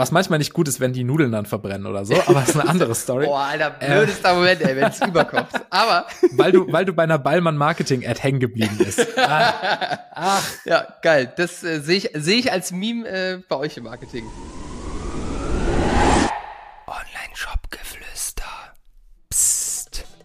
Was manchmal nicht gut ist, wenn die Nudeln dann verbrennen oder so, aber das ist eine andere Story. Boah, Alter, blödester äh, Moment, ey, wenn es überkommt. Aber. weil du, weil du bei einer Ballmann-Marketing-Ad hängen geblieben bist. Ah. Ach. Ja, geil. Das äh, sehe ich, seh ich als Meme äh, bei euch im Marketing.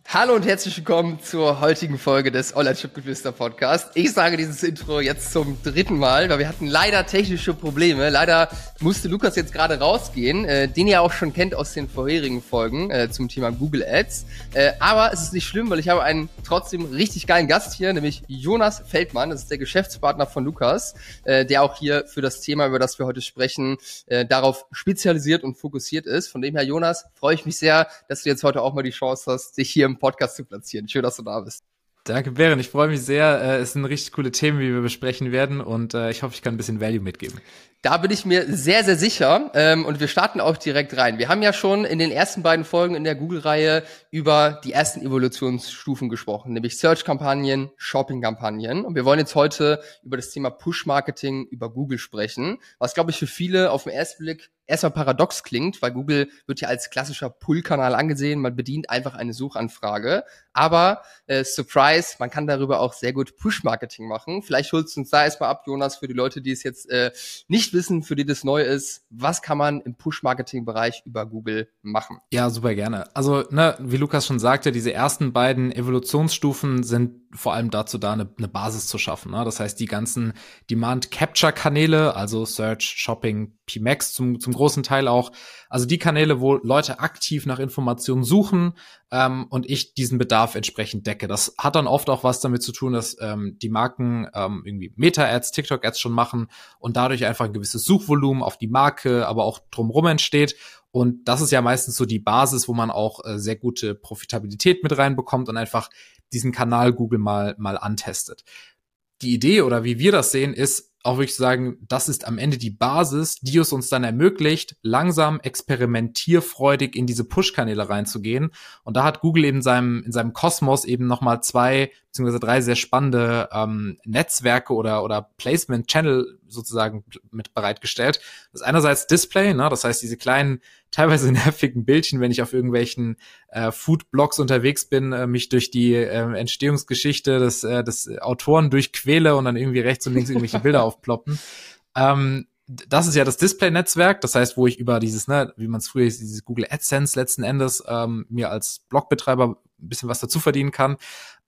Hallo und herzlich willkommen zur heutigen Folge des Online-Shop-Geflüster Podcast. Ich sage dieses Intro jetzt zum dritten Mal, weil wir hatten leider technische Probleme. Leider musste Lukas jetzt gerade rausgehen, äh, den ihr auch schon kennt aus den vorherigen Folgen äh, zum Thema Google Ads. Äh, aber es ist nicht schlimm, weil ich habe einen trotzdem richtig geilen Gast hier, nämlich Jonas Feldmann. Das ist der Geschäftspartner von Lukas, äh, der auch hier für das Thema, über das wir heute sprechen, äh, darauf spezialisiert und fokussiert ist. Von dem her, Jonas, freue ich mich sehr, dass du jetzt heute auch mal die Chance hast, dich hier im Podcast zu platzieren. Schön, dass du da bist. Danke, Beren. Ich freue mich sehr. Äh, es sind richtig coole Themen, wie wir besprechen werden und äh, ich hoffe, ich kann ein bisschen Value mitgeben. Da bin ich mir sehr, sehr sicher. Ähm, und wir starten auch direkt rein. Wir haben ja schon in den ersten beiden Folgen in der Google-Reihe über die ersten Evolutionsstufen gesprochen, nämlich Search-Kampagnen, Shopping-Kampagnen. Und wir wollen jetzt heute über das Thema Push-Marketing über Google sprechen, was, glaube ich, für viele auf den ersten Blick erstmal paradox klingt, weil Google wird ja als klassischer Pull-Kanal angesehen. Man bedient einfach eine Suchanfrage. Aber, äh, Surprise, man kann darüber auch sehr gut Push-Marketing machen. Vielleicht holst du uns da erstmal ab, Jonas, für die Leute, die es jetzt äh, nicht wissen, für die das neu ist, was kann man im Push-Marketing-Bereich über Google machen? Ja, super gerne. Also, ne, wie Lukas schon sagte, diese ersten beiden Evolutionsstufen sind vor allem dazu da, eine, eine Basis zu schaffen. Ne? Das heißt, die ganzen Demand-Capture-Kanäle, also Search, Shopping, PMAX zum, zum großen Teil auch, also die Kanäle, wo Leute aktiv nach Informationen suchen ähm, und ich diesen Bedarf entsprechend decke. Das hat dann oft auch was damit zu tun, dass ähm, die Marken ähm, irgendwie Meta-Ads, TikTok-Ads schon machen und dadurch einfach ein gewisses Suchvolumen auf die Marke, aber auch drumherum entsteht. Und das ist ja meistens so die Basis, wo man auch äh, sehr gute Profitabilität mit reinbekommt und einfach diesen Kanal Google mal, mal antestet. Die Idee oder wie wir das sehen, ist auch wirklich sagen, das ist am Ende die Basis, die es uns dann ermöglicht, langsam experimentierfreudig in diese Push-Kanäle reinzugehen. Und da hat Google eben in seinem, in seinem Kosmos eben nochmal zwei beziehungsweise drei sehr spannende ähm, Netzwerke oder, oder Placement-Channel sozusagen mit bereitgestellt. Das ist einerseits Display, ne, das heißt diese kleinen, teilweise nervigen Bildchen, wenn ich auf irgendwelchen äh, Food-Blogs unterwegs bin, äh, mich durch die äh, Entstehungsgeschichte des, äh, des Autoren durchquäle und dann irgendwie rechts und links irgendwelche Bilder aufploppen. Ähm, das ist ja das Display-Netzwerk, das heißt, wo ich über dieses, ne, wie man es früher hieß, dieses Google AdSense letzten Endes ähm, mir als Blogbetreiber ein bisschen was dazu verdienen kann.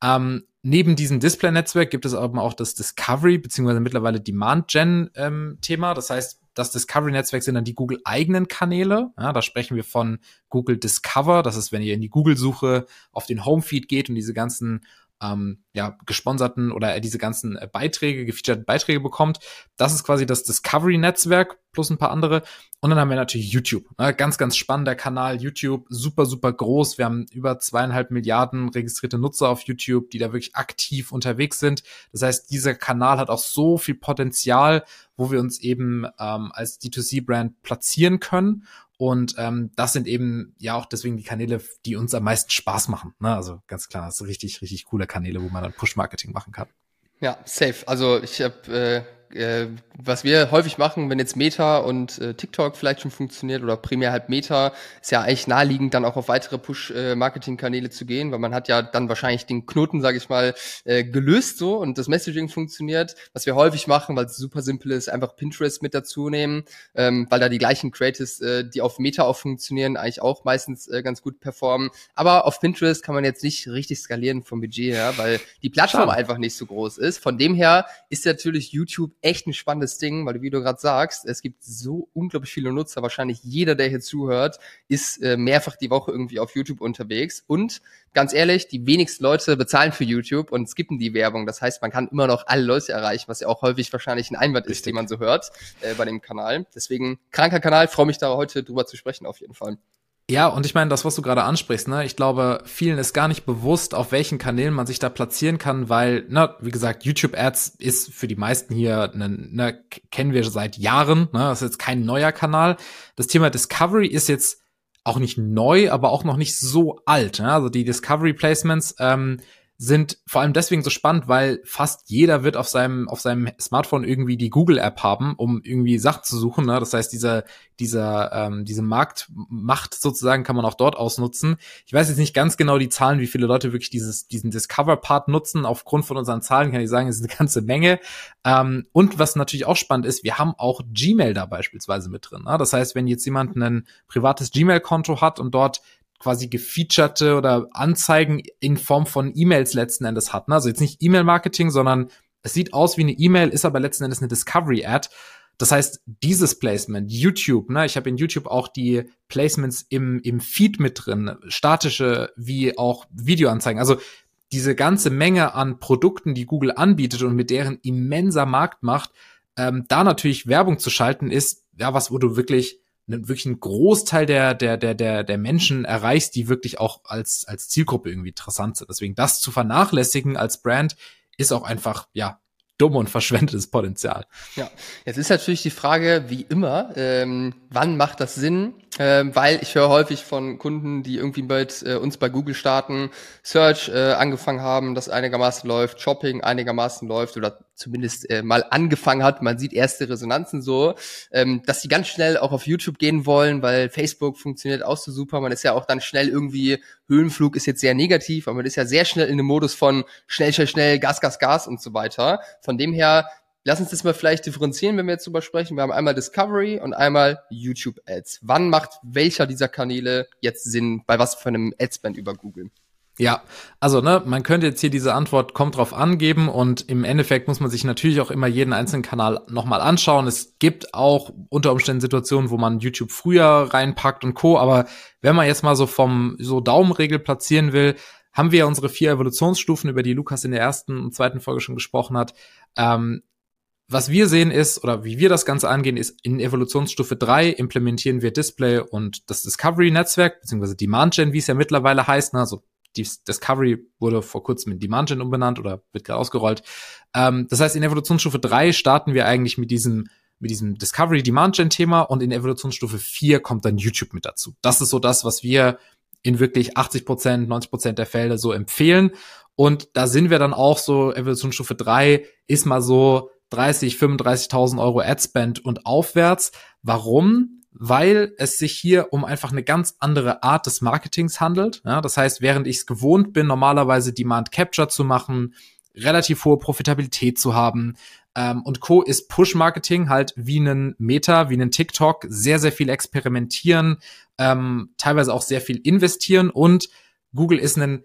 Ähm, neben diesem Display-Netzwerk gibt es aber auch das Discovery beziehungsweise mittlerweile Demand-Gen-Thema. Ähm, das heißt, das Discovery-Netzwerk sind dann die Google-eigenen Kanäle. Ja, da sprechen wir von Google Discover. Das ist, wenn ihr in die Google-Suche auf den Homefeed geht und diese ganzen ähm, ja, gesponserten oder äh, diese ganzen äh, Beiträge, gefeaturten Beiträge bekommt. Das ist quasi das Discovery-Netzwerk plus ein paar andere. Und dann haben wir natürlich YouTube. Ne? Ganz, ganz spannender Kanal. YouTube, super, super groß. Wir haben über zweieinhalb Milliarden registrierte Nutzer auf YouTube, die da wirklich aktiv unterwegs sind. Das heißt, dieser Kanal hat auch so viel Potenzial, wo wir uns eben ähm, als D2C-Brand platzieren können. Und ähm, das sind eben ja auch deswegen die Kanäle, die uns am meisten Spaß machen. Ne? Also ganz klar, das sind richtig, richtig coole Kanäle, wo man dann Push-Marketing machen kann. Ja, safe. Also ich habe äh, äh, was wir häufig machen, wenn jetzt Meta und äh, TikTok vielleicht schon funktioniert oder primär halt Meta, ist ja eigentlich naheliegend, dann auch auf weitere Push-Marketing-Kanäle zu gehen, weil man hat ja dann wahrscheinlich den Knoten, sage ich mal, äh, gelöst so und das Messaging funktioniert. Was wir häufig machen, weil es super simpel ist, einfach Pinterest mit dazu nehmen, ähm, weil da die gleichen Creatives, äh, die auf Meta auch funktionieren, eigentlich auch meistens äh, ganz gut performen. Aber auf Pinterest kann man jetzt nicht richtig skalieren vom Budget her, weil die Plattform Schade. einfach nicht so groß ist. Von dem her ist natürlich YouTube echt ein spannendes Ding, weil wie du gerade sagst, es gibt so unglaublich viele Nutzer. Wahrscheinlich jeder, der hier zuhört, ist äh, mehrfach die Woche irgendwie auf YouTube unterwegs. Und ganz ehrlich, die wenigsten Leute bezahlen für YouTube und skippen die Werbung. Das heißt, man kann immer noch alle Leute erreichen, was ja auch häufig wahrscheinlich ein Einwand Richtig. ist, den man so hört äh, bei dem Kanal. Deswegen kranker Kanal, freue mich da heute drüber zu sprechen auf jeden Fall. Ja, und ich meine, das, was du gerade ansprichst, ne, ich glaube, vielen ist gar nicht bewusst, auf welchen Kanälen man sich da platzieren kann, weil, ne, wie gesagt, YouTube-Ads ist für die meisten hier, ne, ne, kennen wir seit Jahren, ne, das ist jetzt kein neuer Kanal. Das Thema Discovery ist jetzt auch nicht neu, aber auch noch nicht so alt. Ne? Also die Discovery Placements ähm, sind vor allem deswegen so spannend, weil fast jeder wird auf seinem, auf seinem Smartphone irgendwie die Google-App haben, um irgendwie Sachen zu suchen. Ne? Das heißt, dieser, dieser, ähm, diese Marktmacht sozusagen kann man auch dort ausnutzen. Ich weiß jetzt nicht ganz genau die Zahlen, wie viele Leute wirklich dieses, diesen Discover-Part nutzen. Aufgrund von unseren Zahlen kann ich sagen, es ist eine ganze Menge. Ähm, und was natürlich auch spannend ist, wir haben auch Gmail da beispielsweise mit drin. Ne? Das heißt, wenn jetzt jemand ein privates Gmail-Konto hat und dort quasi gefeaturete oder Anzeigen in Form von E-Mails letzten Endes hat. Ne? Also jetzt nicht E-Mail-Marketing, sondern es sieht aus wie eine E-Mail, ist aber letzten Endes eine Discovery-Ad. Das heißt, dieses Placement, YouTube, ne, ich habe in YouTube auch die Placements im, im Feed mit drin, statische wie auch Videoanzeigen. Also diese ganze Menge an Produkten, die Google anbietet und mit deren immenser Markt macht, ähm, da natürlich Werbung zu schalten, ist ja was, wo du wirklich wirklich einen Großteil der, der, der, der, der Menschen erreichst, die wirklich auch als, als Zielgruppe irgendwie interessant sind. Deswegen das zu vernachlässigen als Brand ist auch einfach, ja, dumm und verschwendetes Potenzial. Ja, jetzt ist natürlich die Frage, wie immer, ähm, wann macht das Sinn? Ähm, weil ich höre häufig von Kunden, die irgendwie mit äh, uns bei Google starten, Search äh, angefangen haben, das einigermaßen läuft, Shopping einigermaßen läuft oder zumindest äh, mal angefangen hat. Man sieht erste Resonanzen so, ähm, dass die ganz schnell auch auf YouTube gehen wollen, weil Facebook funktioniert auch so super. Man ist ja auch dann schnell irgendwie, Höhenflug ist jetzt sehr negativ, aber man ist ja sehr schnell in dem Modus von schnell, schnell, schnell, Gas, Gas, Gas und so weiter. Von dem her Lass uns das mal vielleicht differenzieren, wenn wir jetzt drüber sprechen. Wir haben einmal Discovery und einmal YouTube Ads. Wann macht welcher dieser Kanäle jetzt Sinn? Bei was für einem Adspend über Google? Ja, also ne, man könnte jetzt hier diese Antwort kommt drauf angeben und im Endeffekt muss man sich natürlich auch immer jeden einzelnen Kanal nochmal anschauen. Es gibt auch unter Umständen Situationen, wo man YouTube früher reinpackt und Co. Aber wenn man jetzt mal so vom so Daumenregel platzieren will, haben wir unsere vier Evolutionsstufen, über die Lukas in der ersten und zweiten Folge schon gesprochen hat. Ähm, was wir sehen ist, oder wie wir das Ganze angehen, ist in Evolutionsstufe 3 implementieren wir Display und das Discovery-Netzwerk, beziehungsweise Demand Gen, wie es ja mittlerweile heißt. Ne? Also Discovery wurde vor kurzem in Demand Gen umbenannt oder wird gerade ausgerollt. Ähm, das heißt, in Evolutionsstufe 3 starten wir eigentlich mit diesem mit diesem Discovery Demand Gen Thema und in Evolutionsstufe 4 kommt dann YouTube mit dazu. Das ist so das, was wir in wirklich 80 Prozent, 90 Prozent der Fälle so empfehlen. Und da sind wir dann auch so, Evolutionsstufe 3 ist mal so 30, 35.000 Euro Adspend und aufwärts. Warum? Weil es sich hier um einfach eine ganz andere Art des Marketings handelt. Ja, das heißt, während ich es gewohnt bin, normalerweise Demand Capture zu machen, relativ hohe Profitabilität zu haben, ähm, und Co. ist Push-Marketing halt wie einen Meta, wie einen TikTok, sehr, sehr viel experimentieren, ähm, teilweise auch sehr viel investieren und Google ist ein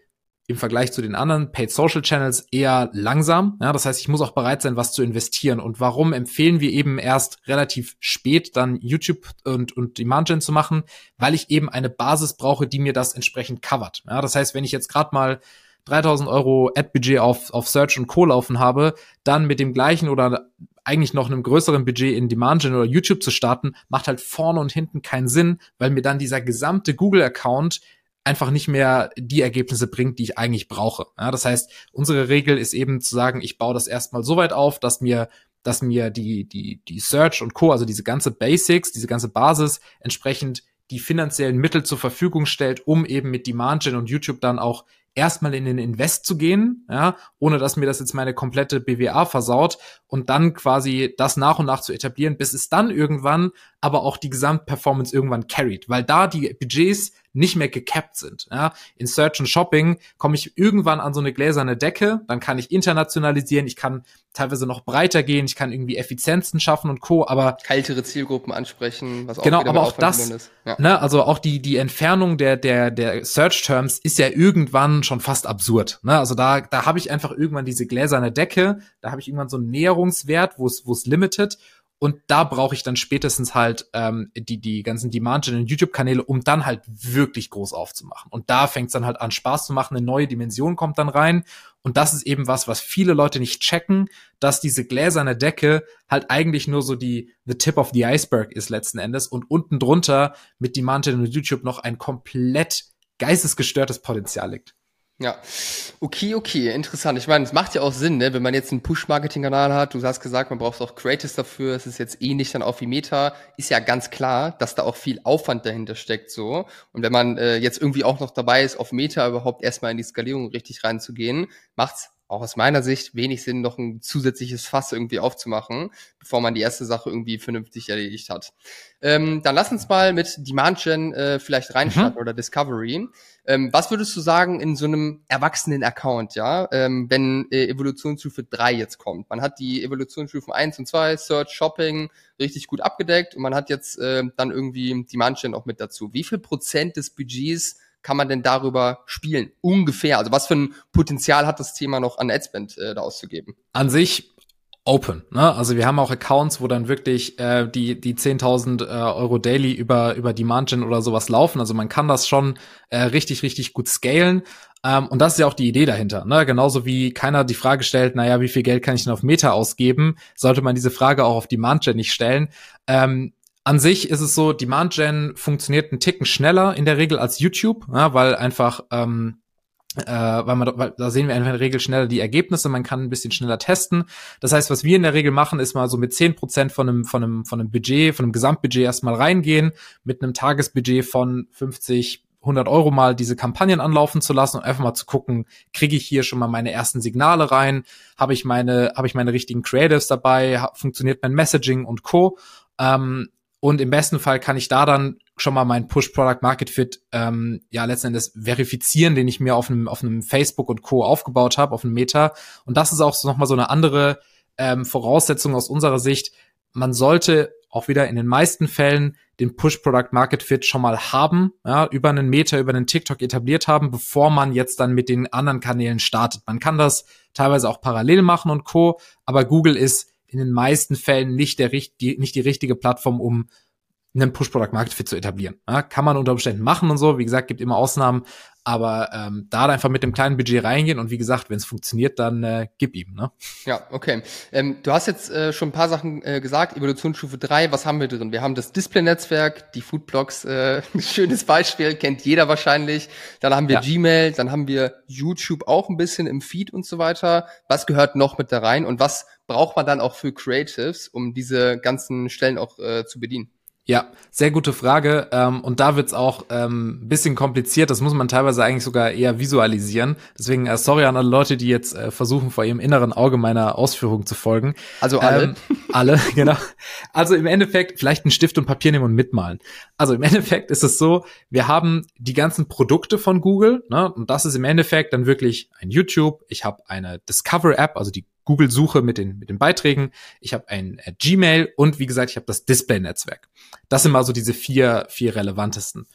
im Vergleich zu den anderen Paid Social Channels eher langsam. Ja, das heißt, ich muss auch bereit sein, was zu investieren. Und warum empfehlen wir eben erst relativ spät dann YouTube und, und Demand Gen zu machen? Weil ich eben eine Basis brauche, die mir das entsprechend covert. Ja, das heißt, wenn ich jetzt gerade mal 3000 Euro Ad-Budget auf, auf Search und Co. laufen habe, dann mit dem gleichen oder eigentlich noch einem größeren Budget in Demand Gen oder YouTube zu starten, macht halt vorne und hinten keinen Sinn, weil mir dann dieser gesamte Google-Account einfach nicht mehr die Ergebnisse bringt, die ich eigentlich brauche. Ja, das heißt, unsere Regel ist eben zu sagen, ich baue das erstmal so weit auf, dass mir dass mir die, die, die Search und Co., also diese ganze Basics, diese ganze Basis entsprechend die finanziellen Mittel zur Verfügung stellt, um eben mit Demand Gen und YouTube dann auch erstmal in den Invest zu gehen, ja, ohne dass mir das jetzt meine komplette BWA versaut und dann quasi das nach und nach zu etablieren, bis es dann irgendwann aber auch die Gesamtperformance irgendwann carried, weil da die Budgets nicht mehr gecapped sind. Ja. In Search und Shopping komme ich irgendwann an so eine gläserne Decke, dann kann ich internationalisieren, ich kann teilweise noch breiter gehen, ich kann irgendwie Effizienzen schaffen und Co. Aber kältere Zielgruppen ansprechen, was auch genau, aber auch das. Ja. Ne, also auch die die Entfernung der der der Search Terms ist ja irgendwann schon fast absurd. Ne? Also da da habe ich einfach irgendwann diese gläserne Decke, da habe ich irgendwann so einen Näherungswert, wo es wo es limited und da brauche ich dann spätestens halt ähm, die, die ganzen Demand Gen YouTube-Kanäle, um dann halt wirklich groß aufzumachen. Und da fängt es dann halt an, Spaß zu machen, eine neue Dimension kommt dann rein. Und das ist eben was, was viele Leute nicht checken, dass diese gläserne Decke halt eigentlich nur so die the tip of the iceberg ist letzten Endes und unten drunter mit Demand Gen und YouTube noch ein komplett geistesgestörtes Potenzial liegt. Ja, okay, okay, interessant. Ich meine, es macht ja auch Sinn, ne? wenn man jetzt einen Push-Marketing-Kanal hat. Du hast gesagt, man braucht auch Creatives dafür. Es ist jetzt ähnlich dann auch wie Meta. Ist ja ganz klar, dass da auch viel Aufwand dahinter steckt. so. Und wenn man äh, jetzt irgendwie auch noch dabei ist, auf Meta überhaupt erstmal in die Skalierung richtig reinzugehen, macht's auch aus meiner Sicht wenig Sinn, noch ein zusätzliches Fass irgendwie aufzumachen, bevor man die erste Sache irgendwie vernünftig erledigt hat. Ähm, dann lass uns mal mit Demand Gen äh, vielleicht reinstarten mhm. oder Discovery. Ähm, was würdest du sagen in so einem erwachsenen Account, ja, ähm, wenn äh, Evolutionsstufe 3 jetzt kommt? Man hat die Evolutionsstufen 1 und 2, Search, Shopping, richtig gut abgedeckt und man hat jetzt äh, dann irgendwie Demand Gen auch mit dazu. Wie viel Prozent des Budgets kann man denn darüber spielen? Ungefähr. Also was für ein Potenzial hat das Thema noch an Adspend äh, da auszugeben? An sich open. Ne? Also wir haben auch Accounts, wo dann wirklich äh, die die 10.000 äh, Euro daily über über Demand Gen oder sowas laufen. Also man kann das schon äh, richtig richtig gut scalen. Ähm, und das ist ja auch die Idee dahinter. Ne? Genauso wie keiner die Frage stellt, naja, wie viel Geld kann ich denn auf Meta ausgeben, sollte man diese Frage auch auf Demand Gen nicht stellen. Ähm, an sich ist es so, Demand Gen funktioniert einen Ticken schneller in der Regel als YouTube, ja, weil einfach ähm, äh, weil man weil, da sehen wir einfach in der Regel schneller die Ergebnisse, man kann ein bisschen schneller testen. Das heißt, was wir in der Regel machen, ist mal so mit zehn Prozent von einem, von einem, von einem Budget, von einem Gesamtbudget erstmal reingehen, mit einem Tagesbudget von 50, 100 Euro mal diese Kampagnen anlaufen zu lassen und einfach mal zu gucken, kriege ich hier schon mal meine ersten Signale rein, habe ich meine, habe ich meine richtigen Creatives dabei, funktioniert mein Messaging und Co. Ähm, und im besten Fall kann ich da dann schon mal meinen Push Product Market Fit ähm, ja letzten Endes verifizieren, den ich mir auf einem auf einem Facebook und Co aufgebaut habe, auf einem Meta. Und das ist auch so nochmal so eine andere ähm, Voraussetzung aus unserer Sicht. Man sollte auch wieder in den meisten Fällen den Push Product Market Fit schon mal haben, ja, über einen Meta, über einen TikTok etabliert haben, bevor man jetzt dann mit den anderen Kanälen startet. Man kann das teilweise auch parallel machen und Co. Aber Google ist in den meisten Fällen nicht, der, die, nicht die richtige Plattform, um einen Push-Product-Market-Fit zu etablieren. Ja, kann man unter Umständen machen und so. Wie gesagt, gibt immer Ausnahmen, aber ähm, da einfach mit dem kleinen Budget reingehen und wie gesagt, wenn es funktioniert, dann äh, gib ihm. Ne? Ja, okay. Ähm, du hast jetzt äh, schon ein paar Sachen äh, gesagt. Evolutionsstufe 3, was haben wir drin? Wir haben das Display-Netzwerk, die Foodblocks, äh, ein schönes Beispiel, kennt jeder wahrscheinlich. Dann haben wir ja. Gmail, dann haben wir YouTube auch ein bisschen im Feed und so weiter. Was gehört noch mit da rein und was braucht man dann auch für Creatives, um diese ganzen Stellen auch äh, zu bedienen? Ja, sehr gute Frage. Ähm, und da wird's auch ähm, bisschen kompliziert. Das muss man teilweise eigentlich sogar eher visualisieren. Deswegen äh, sorry an alle Leute, die jetzt äh, versuchen, vor ihrem inneren Auge meiner Ausführung zu folgen. Also alle. Ähm, alle, genau. Also im Endeffekt vielleicht einen Stift und Papier nehmen und mitmalen. Also im Endeffekt ist es so, wir haben die ganzen Produkte von Google. Ne? Und das ist im Endeffekt dann wirklich ein YouTube. Ich habe eine Discover-App, also die Google-Suche mit den, mit den Beiträgen. Ich habe ein äh, Gmail und wie gesagt, ich habe das Display-Netzwerk. Das sind mal so diese vier, vier relevantesten.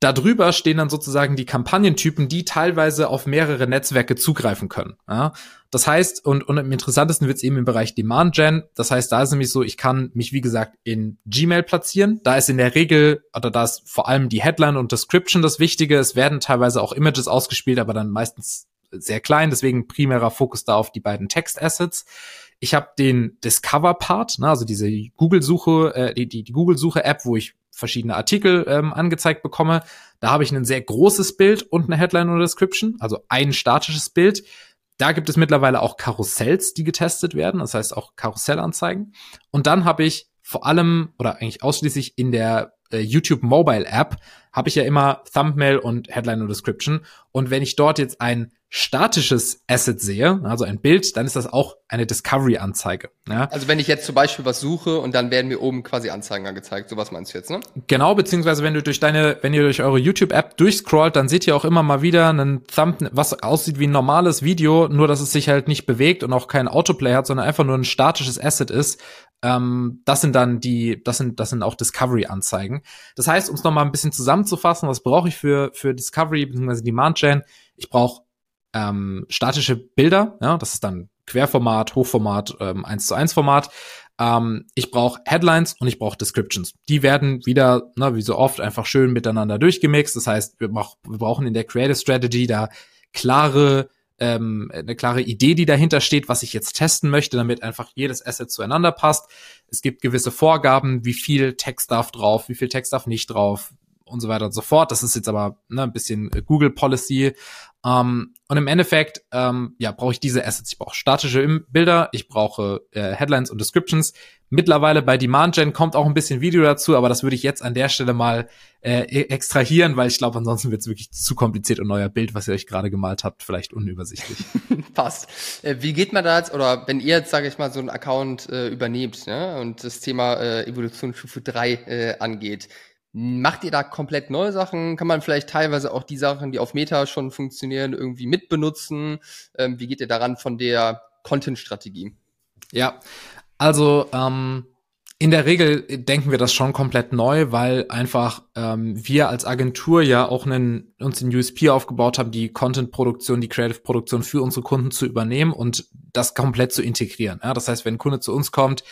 Darüber stehen dann sozusagen die Kampagnentypen, die teilweise auf mehrere Netzwerke zugreifen können. Ja? Das heißt, und, und am interessantesten wird es eben im Bereich Demand Gen. Das heißt, da ist nämlich so, ich kann mich, wie gesagt, in Gmail platzieren. Da ist in der Regel, oder da ist vor allem die Headline und Description das Wichtige. Es werden teilweise auch Images ausgespielt, aber dann meistens sehr klein, deswegen primärer Fokus da auf die beiden Text-Assets. Ich habe den Discover-Part, ne, also diese Google-Suche, äh, die, die, die Google-Suche-App, wo ich verschiedene Artikel ähm, angezeigt bekomme. Da habe ich ein sehr großes Bild und eine Headline oder Description, also ein statisches Bild. Da gibt es mittlerweile auch Karussells, die getestet werden, das heißt auch Karussellanzeigen. Und dann habe ich vor allem oder eigentlich ausschließlich in der äh, YouTube Mobile App habe ich ja immer Thumbnail und Headline und Description. Und wenn ich dort jetzt ein statisches Asset sehe, also ein Bild, dann ist das auch eine Discovery-Anzeige. Ja. Also wenn ich jetzt zum Beispiel was suche und dann werden mir oben quasi Anzeigen angezeigt, sowas meinst du jetzt, ne? Genau, beziehungsweise wenn du durch deine, wenn ihr durch eure YouTube-App durchscrollt, dann seht ihr auch immer mal wieder einen Thumbnail, was aussieht wie ein normales Video, nur dass es sich halt nicht bewegt und auch kein Autoplay hat, sondern einfach nur ein statisches Asset ist. Ähm, das sind dann die, das sind, das sind auch Discovery-Anzeigen. Das heißt, um es nochmal ein bisschen zusammenzufassen, was brauche ich für, für Discovery bzw. Demand Gen? Ich brauche ähm, statische Bilder, ja, das ist dann Querformat, Hochformat, ähm, 1 zu 1 Format. Ähm, ich brauche Headlines und ich brauche Descriptions. Die werden wieder, na, wie so oft, einfach schön miteinander durchgemixt. Das heißt, wir, brauch, wir brauchen in der Creative Strategy da klare ähm, eine klare Idee, die dahinter steht, was ich jetzt testen möchte, damit einfach jedes Asset zueinander passt. Es gibt gewisse Vorgaben, wie viel Text darf drauf, wie viel Text darf nicht drauf, und so weiter und so fort. Das ist jetzt aber ne, ein bisschen Google Policy. Ähm, und im Endeffekt, ähm, ja, brauche ich diese Assets. Ich brauche statische Bilder, ich brauche äh, Headlines und Descriptions. Mittlerweile bei Demand Gen kommt auch ein bisschen Video dazu, aber das würde ich jetzt an der Stelle mal äh, e-, extrahieren, weil ich glaube, ansonsten wird es wirklich zu kompliziert und euer Bild, was ihr euch gerade gemalt habt, vielleicht unübersichtlich. Passt. Äh, wie geht man da jetzt, oder wenn ihr jetzt, sage ich mal, so einen Account äh, übernehmt ne, und das Thema äh, Evolutionsstufe 3 äh, angeht, Macht ihr da komplett neue Sachen? Kann man vielleicht teilweise auch die Sachen, die auf Meta schon funktionieren, irgendwie mitbenutzen? Ähm, wie geht ihr daran von der Content-Strategie? Ja, also ähm, in der Regel denken wir das schon komplett neu, weil einfach ähm, wir als Agentur ja auch einen, uns den USP aufgebaut haben, die Content-Produktion, die Creative-Produktion für unsere Kunden zu übernehmen und das komplett zu integrieren. Ja, das heißt, wenn ein Kunde zu uns kommt,